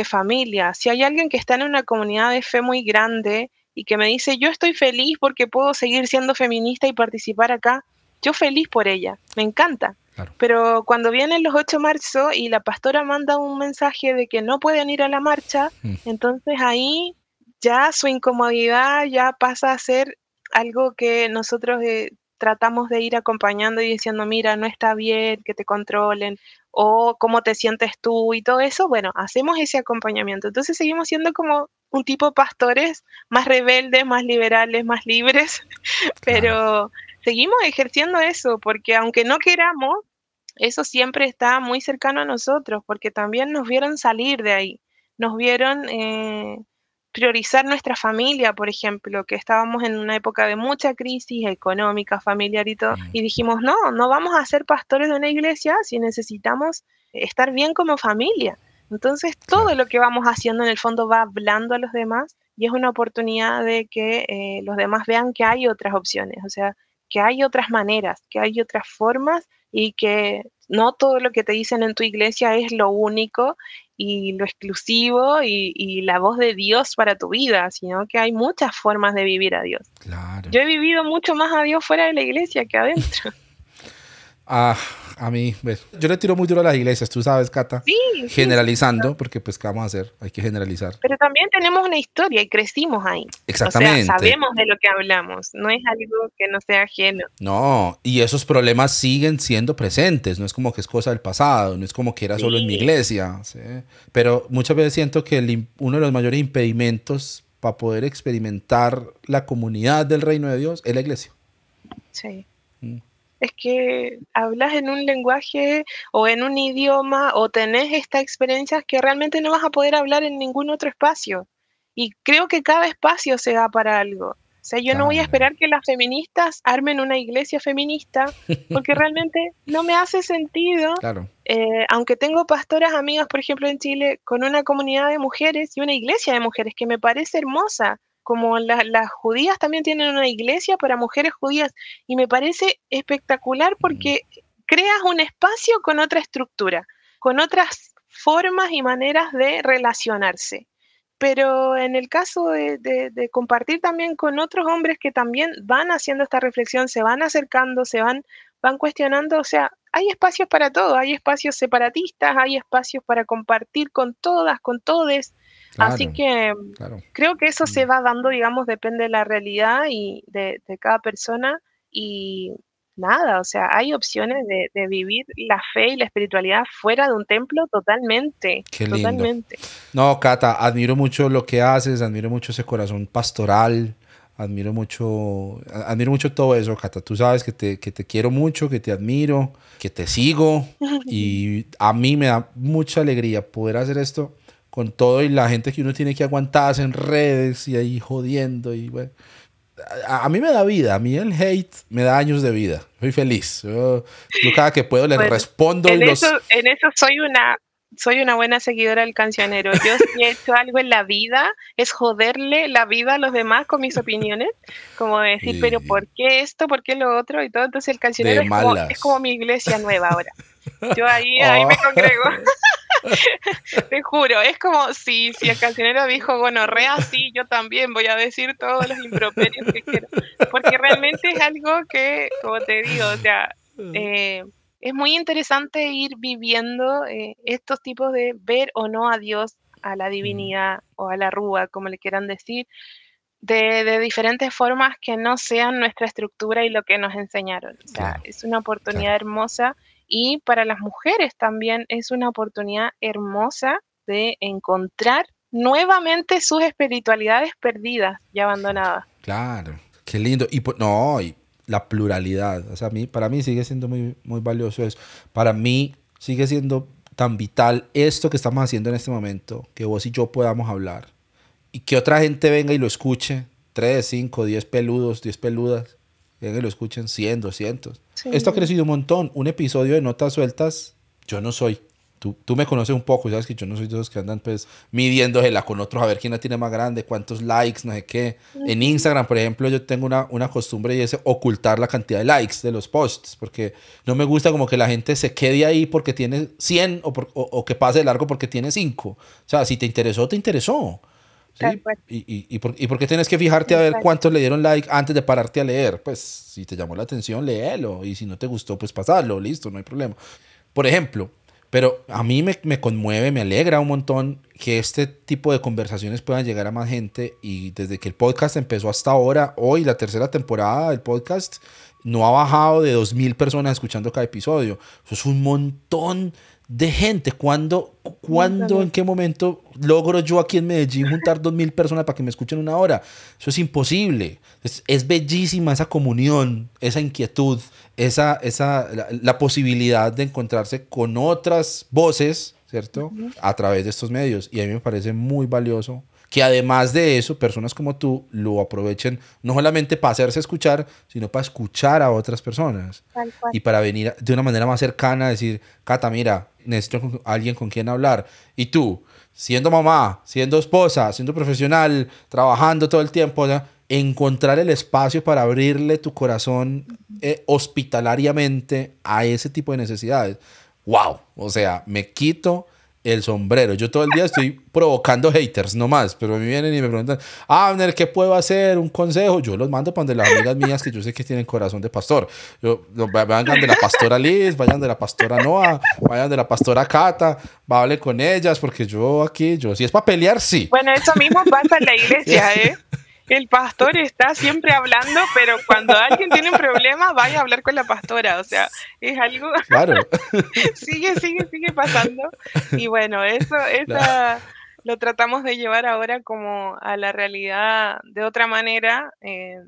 de familia. Si hay alguien que está en una comunidad de fe muy grande y que me dice, yo estoy feliz porque puedo seguir siendo feminista y participar acá, yo feliz por ella, me encanta. Pero cuando vienen los 8 de marzo y la pastora manda un mensaje de que no pueden ir a la marcha, mm. entonces ahí ya su incomodidad ya pasa a ser algo que nosotros eh, tratamos de ir acompañando y diciendo, mira, no está bien que te controlen, o cómo te sientes tú y todo eso, bueno, hacemos ese acompañamiento. Entonces seguimos siendo como un tipo pastores más rebeldes, más liberales, más libres, pero seguimos ejerciendo eso, porque aunque no queramos, eso siempre está muy cercano a nosotros, porque también nos vieron salir de ahí, nos vieron... Eh, priorizar nuestra familia, por ejemplo, que estábamos en una época de mucha crisis económica, familiar y todo, y dijimos, no, no vamos a ser pastores de una iglesia si necesitamos estar bien como familia. Entonces, todo lo que vamos haciendo en el fondo va hablando a los demás y es una oportunidad de que eh, los demás vean que hay otras opciones, o sea, que hay otras maneras, que hay otras formas y que no todo lo que te dicen en tu iglesia es lo único y lo exclusivo y, la voz de Dios para tu vida, sino que hay muchas formas de vivir a Dios. Yo he vivido mucho más a Dios fuera de la iglesia que adentro. ah, a mí, yo le tiro muy duro a las iglesias, tú sabes, Cata. Sí. Generalizando, porque pues, ¿qué vamos a hacer? Hay que generalizar. Pero también tenemos una historia y crecimos ahí. Exactamente. O sea, sabemos de lo que hablamos, no es algo que no sea ajeno. No, y esos problemas siguen siendo presentes, no es como que es cosa del pasado, no es como que era solo en mi iglesia. Pero muchas veces siento que uno de los mayores impedimentos para poder experimentar la comunidad del reino de Dios es la iglesia. Sí. Es que hablas en un lenguaje o en un idioma o tenés estas experiencias que realmente no vas a poder hablar en ningún otro espacio. Y creo que cada espacio se da para algo. O sea, yo no voy a esperar que las feministas armen una iglesia feminista, porque realmente no me hace sentido. Claro. Eh, aunque tengo pastoras amigas, por ejemplo, en Chile, con una comunidad de mujeres y una iglesia de mujeres que me parece hermosa como las judías también tienen una iglesia para mujeres judías y me parece espectacular porque creas un espacio con otra estructura, con otras formas y maneras de relacionarse. Pero en el caso de, compartir también con otros hombres que también van haciendo esta reflexión, se van acercando, se van, van cuestionando, o sea, hay espacios para todo, hay espacios separatistas, hay espacios para compartir con todas, con todes, Así que creo que eso se mm. va dando, digamos, depende de la realidad y de, cada persona y nada, o sea, hay opciones de, vivir la fe y la espiritualidad fuera de un templo totalmente. Qué Totalmente. No, Cata, admiro mucho lo que haces, admiro mucho ese corazón pastoral, admiro mucho, admiro mucho todo eso, Cata. Tú sabes que te, que te quiero mucho, que te admiro, que te sigo y a mí me da mucha alegría poder hacer esto con todo y la gente que uno tiene que aguantarse en redes y ahí jodiendo y bueno. A, mí me da vida, a mí el hate me da años de vida. Soy feliz. Yo, cada que puedo le respondo. En, eso, en eso soy una, soy una buena seguidora del cancionero. Yo si he hecho algo en la vida es joderle la vida a los demás con mis opiniones, como decir, pero ¿por qué esto? ¿Por qué lo otro? Y todo. Entonces el cancionero es como, mi iglesia nueva ahora. Yo ahí, ahí me oh. congrego. Te juro, es como si, si el cancionero dijo, bueno, re así, yo también voy a decir todos los improperios que quiero. Porque realmente es algo que, como te digo, o sea, eh, es muy interesante ir viviendo eh, estos tipos de ver o no a Dios, a la divinidad o a la rúa, como le quieran decir, de, de, diferentes formas que no sean nuestra estructura y lo que nos enseñaron. O sea, es una oportunidad hermosa y para las mujeres también es una oportunidad hermosa de encontrar nuevamente sus espiritualidades perdidas y abandonadas. Claro, qué lindo. Y no, y la pluralidad. O sea, para mí sigue siendo muy, muy valioso eso. Para mí sigue siendo tan vital esto que estamos haciendo en este momento, que vos y yo podamos hablar. Y que otra gente venga y lo escuche. Tres, cinco, diez peludos, diez peludas. Vengan y lo escuchen 100, 200. Esto ha crecido un montón. Un episodio de notas sueltas, yo no soy. Tú, tú, me conoces un poco, sabes que yo no soy de esos que andan pues midiéndosela con otros a ver quién la tiene más grande, cuántos likes, no sé qué. En Instagram, por ejemplo, yo tengo una, una costumbre y es ocultar la cantidad de likes de los posts, porque no me gusta como que la gente se quede ahí porque tiene 100 o, o, que pase de largo porque tiene 5. O sea, si te interesó, te interesó. ¿Y, y, y, por, ¿Y por qué tienes que fijarte a ver cuántos le dieron like antes de pararte a leer? Pues si te llamó la atención, léelo. Y si no te gustó, pues pasarlo, listo, no hay problema. Por ejemplo, pero a mí me, me, conmueve, me alegra un montón que este tipo de conversaciones puedan llegar a más gente y desde que el podcast empezó hasta ahora, hoy la tercera temporada del podcast, no ha bajado de 2.000 personas escuchando cada episodio. Eso es un montón de gente. ¿Cuándo, ¿cuándo en qué momento logro yo aquí en Medellín juntar 2.000 personas para que me escuchen una hora? Eso es imposible. Es, es bellísima esa comunión, esa inquietud, esa, esa, la, posibilidad de encontrarse con otras voces, ¿cierto? A través de estos medios. Y a mí me parece muy valioso que además de eso, personas como tú lo aprovechen no solamente para hacerse escuchar, sino para escuchar a otras personas. Y para venir de una manera más cercana a decir, Cata, mira, necesito alguien con quien hablar. Y tú, siendo mamá, siendo esposa, siendo profesional, trabajando todo el tiempo, encontrar el espacio para abrirle tu corazón eh, hospitalariamente a ese tipo de necesidades. ¡Wow! O sea, me quito el sombrero. Yo todo el día estoy provocando haters, no más, pero a mí vienen y me preguntan, Abner, ¿qué puedo hacer? ¿Un consejo? Yo los mando para donde las amigas mías que yo sé que tienen corazón de pastor. Yo, vayan de la pastora Liz, vayan de la pastora Noah, vayan de la pastora Cata, hable con ellas, porque yo aquí, yo si es para pelear, sí. Bueno, eso mismo pasa en la iglesia, ¿eh? El pastor está siempre hablando, pero cuando alguien tiene un problema, vaya a hablar con la pastora. O sea, es algo. Claro. sigue, sigue, sigue pasando. Y bueno, eso, esa lo tratamos de llevar ahora como a la realidad de otra manera. Eh,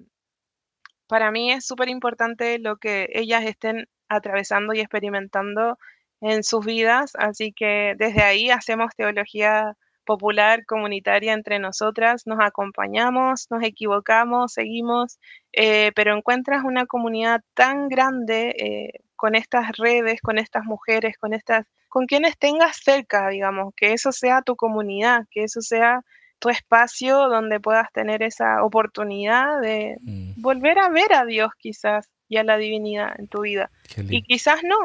para mí es súper importante lo que ellas estén atravesando y experimentando en sus vidas, así que desde ahí hacemos teología popular, comunitaria entre nosotras, nos acompañamos, nos equivocamos, seguimos, eh, pero encuentras una comunidad tan grande eh, con estas redes, con estas mujeres, con estas, con quienes tengas cerca, digamos, que eso sea tu comunidad, que eso sea tu espacio donde puedas tener esa oportunidad de mm. volver a ver a Dios quizás y a la divinidad en tu vida. Y quizás no,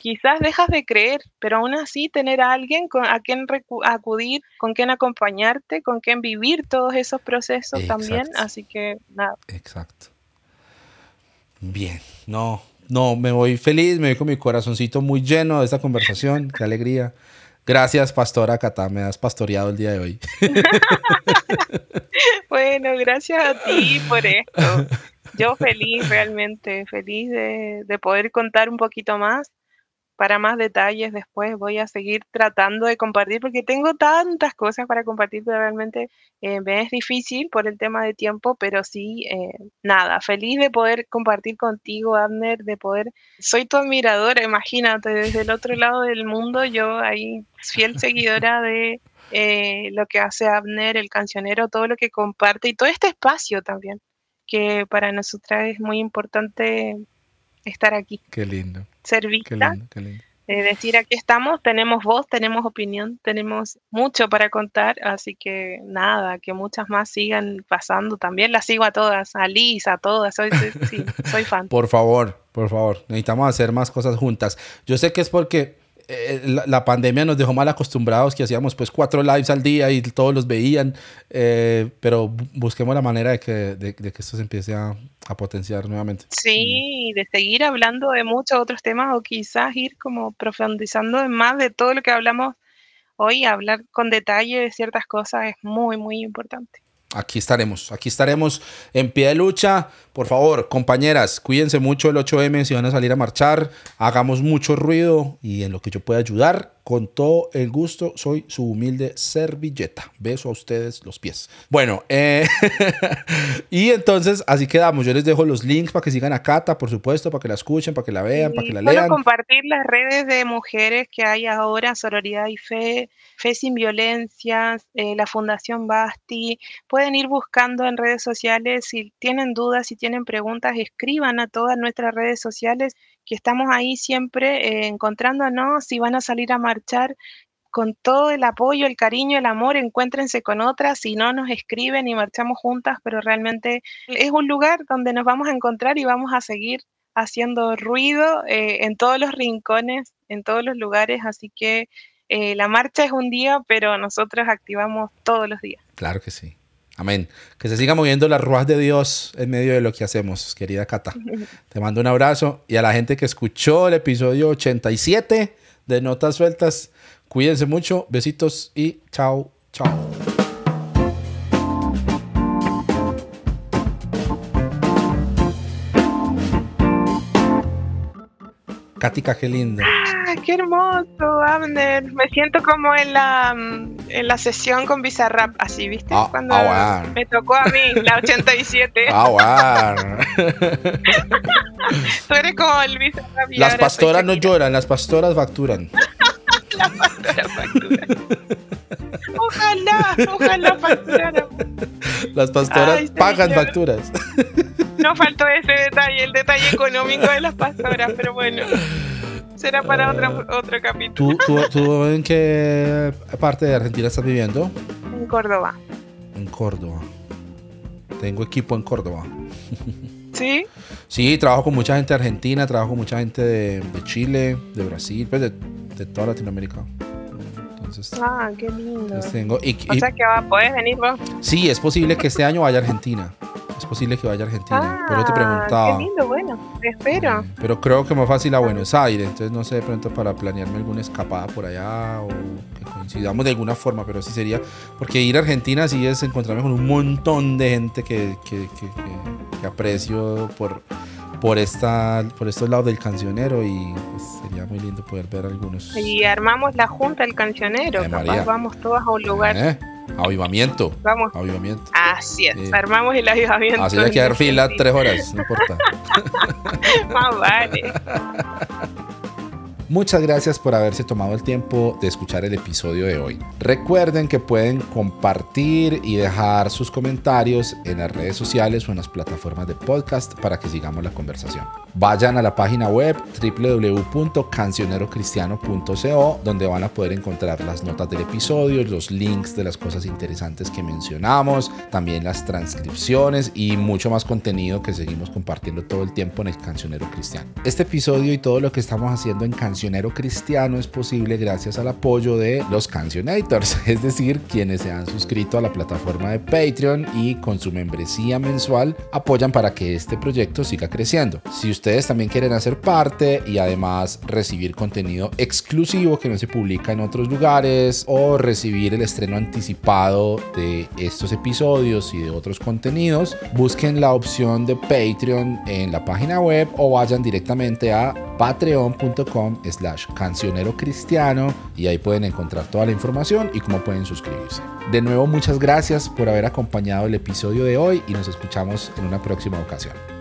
quizás dejas de creer, pero aún así tener a alguien con, a quien acudir, con quien acompañarte, con quien vivir todos esos procesos también. Así que nada. Exacto. Bien, no, no, me voy feliz, me voy con mi corazoncito muy lleno de esta conversación, qué alegría. Gracias, Pastora Cata, me has pastoreado el día de hoy. bueno, gracias a ti por esto. Yo feliz, realmente feliz de, de poder contar un poquito más para más detalles después voy a seguir tratando de compartir porque tengo tantas cosas para compartir que realmente eh, es difícil por el tema de tiempo, pero sí, eh, nada, feliz de poder compartir contigo, Abner, de poder, soy tu admiradora, imagínate, desde el otro lado del mundo, yo ahí fiel seguidora de eh, lo que hace Abner, el cancionero, todo lo que comparte y todo este espacio también, que para nosotras es muy importante estar aquí. Qué lindo. Ser vista. Eh, decir aquí estamos, tenemos voz, tenemos opinión, tenemos mucho para contar, así que nada, que muchas más sigan pasando. También las sigo a todas, a Liz, a todas, soy, sí, soy fan. Por favor, por favor, necesitamos hacer más cosas juntas. Yo sé que es porque eh, la, pandemia nos dejó mal acostumbrados que hacíamos pues cuatro lives al día y todos los veían, eh, pero busquemos la manera de que, de, que esto se empiece a, a, potenciar nuevamente. Sí, de seguir hablando de muchos otros temas o quizás ir como profundizando en más de todo lo que hablamos hoy, hablar con detalle de ciertas cosas es muy, muy importante aquí estaremos, aquí estaremos en pie de lucha. Por favor, compañeras, cuídense mucho el 8M si van a salir a marchar, hagamos mucho ruido y en lo que yo pueda ayudar, con todo el gusto, soy su humilde servilleta. Beso a ustedes los pies. Bueno, eh, y entonces así quedamos. Yo les dejo los links para que sigan a Cata, por supuesto, para que la escuchen, para que la vean, para que la lean. compartir las redes de mujeres que hay ahora, Sororidad y Fe, Fe sin Violencias, eh, la Fundación Basti. Pueden ir buscando en redes sociales. Si tienen dudas, si tienen preguntas, escriban a todas nuestras redes sociales que estamos ahí siempre eh, encontrándonos, si van a salir a marchar con todo el apoyo, el cariño, el amor, encuéntrense con otras, si no nos escriben y marchamos juntas, pero realmente es un lugar donde nos vamos a encontrar y vamos a seguir haciendo ruido eh, en todos los rincones, en todos los lugares, así que eh, la marcha es un día, pero nosotros activamos todos los días. Claro que sí. Amén. Que se siga moviendo la ruas de Dios en medio de lo que hacemos, querida Cata. Te mando un abrazo y a la gente que escuchó el episodio 87 de Notas Sueltas, cuídense mucho, besitos y chao, chao. Katica, qué lindo. ¡Ah, qué hermoso, Abner! Me siento como en la, mm, en la sesión con Bizarrap, así, ¿viste? Ah, Cuando ah, me tocó a mí, la 87. Ah, Tú eres como el Bizarrap. Las pastoras no lloran, las pastoras facturan. las pastoras facturan. Ojalá, ojalá facturaran. Las pastoras pagan facturas. No faltó ese detalle, el detalle económico de las pastoras, pero bueno. Será para otro, otro capítulo. ¿Tú, en qué parte de Argentina estás viviendo? En Córdoba. En Córdoba. Tengo equipo en Córdoba. ¿Sí? Sí, trabajo con mucha gente de Argentina, trabajo con mucha gente de, Chile, de Brasil, pues de, toda Latinoamérica. ah, qué lindo. Tengo, o sea que puedes venir vos. Sí, es posible que este año vaya a Argentina es posible que vaya a Argentina. pero te ah, preguntaba. Qué lindo, bueno, espero. pero creo que más fácil a Buenos Aires, entonces no sé de pronto para planearme alguna escapada por allá o que coincidamos de alguna forma, pero sí sería, porque ir a Argentina sí es encontrarme con un montón de gente que, que, que, aprecio por, por, esta, por estos lados del cancionero y pues, sería muy lindo poder ver algunos. Y armamos la junta del cancionero, capaz vamos todos a un lugar. ¿Eh? Avivamiento. Vamos. Avivamiento. Así es. Armamos el avivamiento. Así hay que dar fila tres horas, no importa. Más vale. Muchas gracias por haberse tomado el tiempo de escuchar el episodio de hoy. Recuerden que pueden compartir y dejar sus comentarios en las redes sociales o en las plataformas de podcast para que sigamos la conversación. Vayan a la página web www.cancionerocristiano.co donde van a poder encontrar las notas del episodio, los links de las cosas interesantes que mencionamos, también las transcripciones y mucho más contenido que seguimos compartiendo todo el tiempo en el Cancionero Cristiano. Este episodio y todo lo que estamos haciendo en Cancionero Cristiano es posible gracias al apoyo de los Cancionators, es decir, quienes se han suscrito a la plataforma de Patreon y con su membresía mensual apoyan para que este proyecto siga creciendo. Si ustedes también quieren hacer parte y además recibir contenido exclusivo que no se publica en otros lugares o recibir el estreno anticipado de estos episodios y de otros contenidos, busquen la opción de Patreon en la página web o vayan directamente a patreon.com slash cancionero cristiano y ahí pueden encontrar toda la información y cómo pueden suscribirse. De nuevo, muchas gracias por haber acompañado el episodio de hoy y nos escuchamos en una próxima ocasión.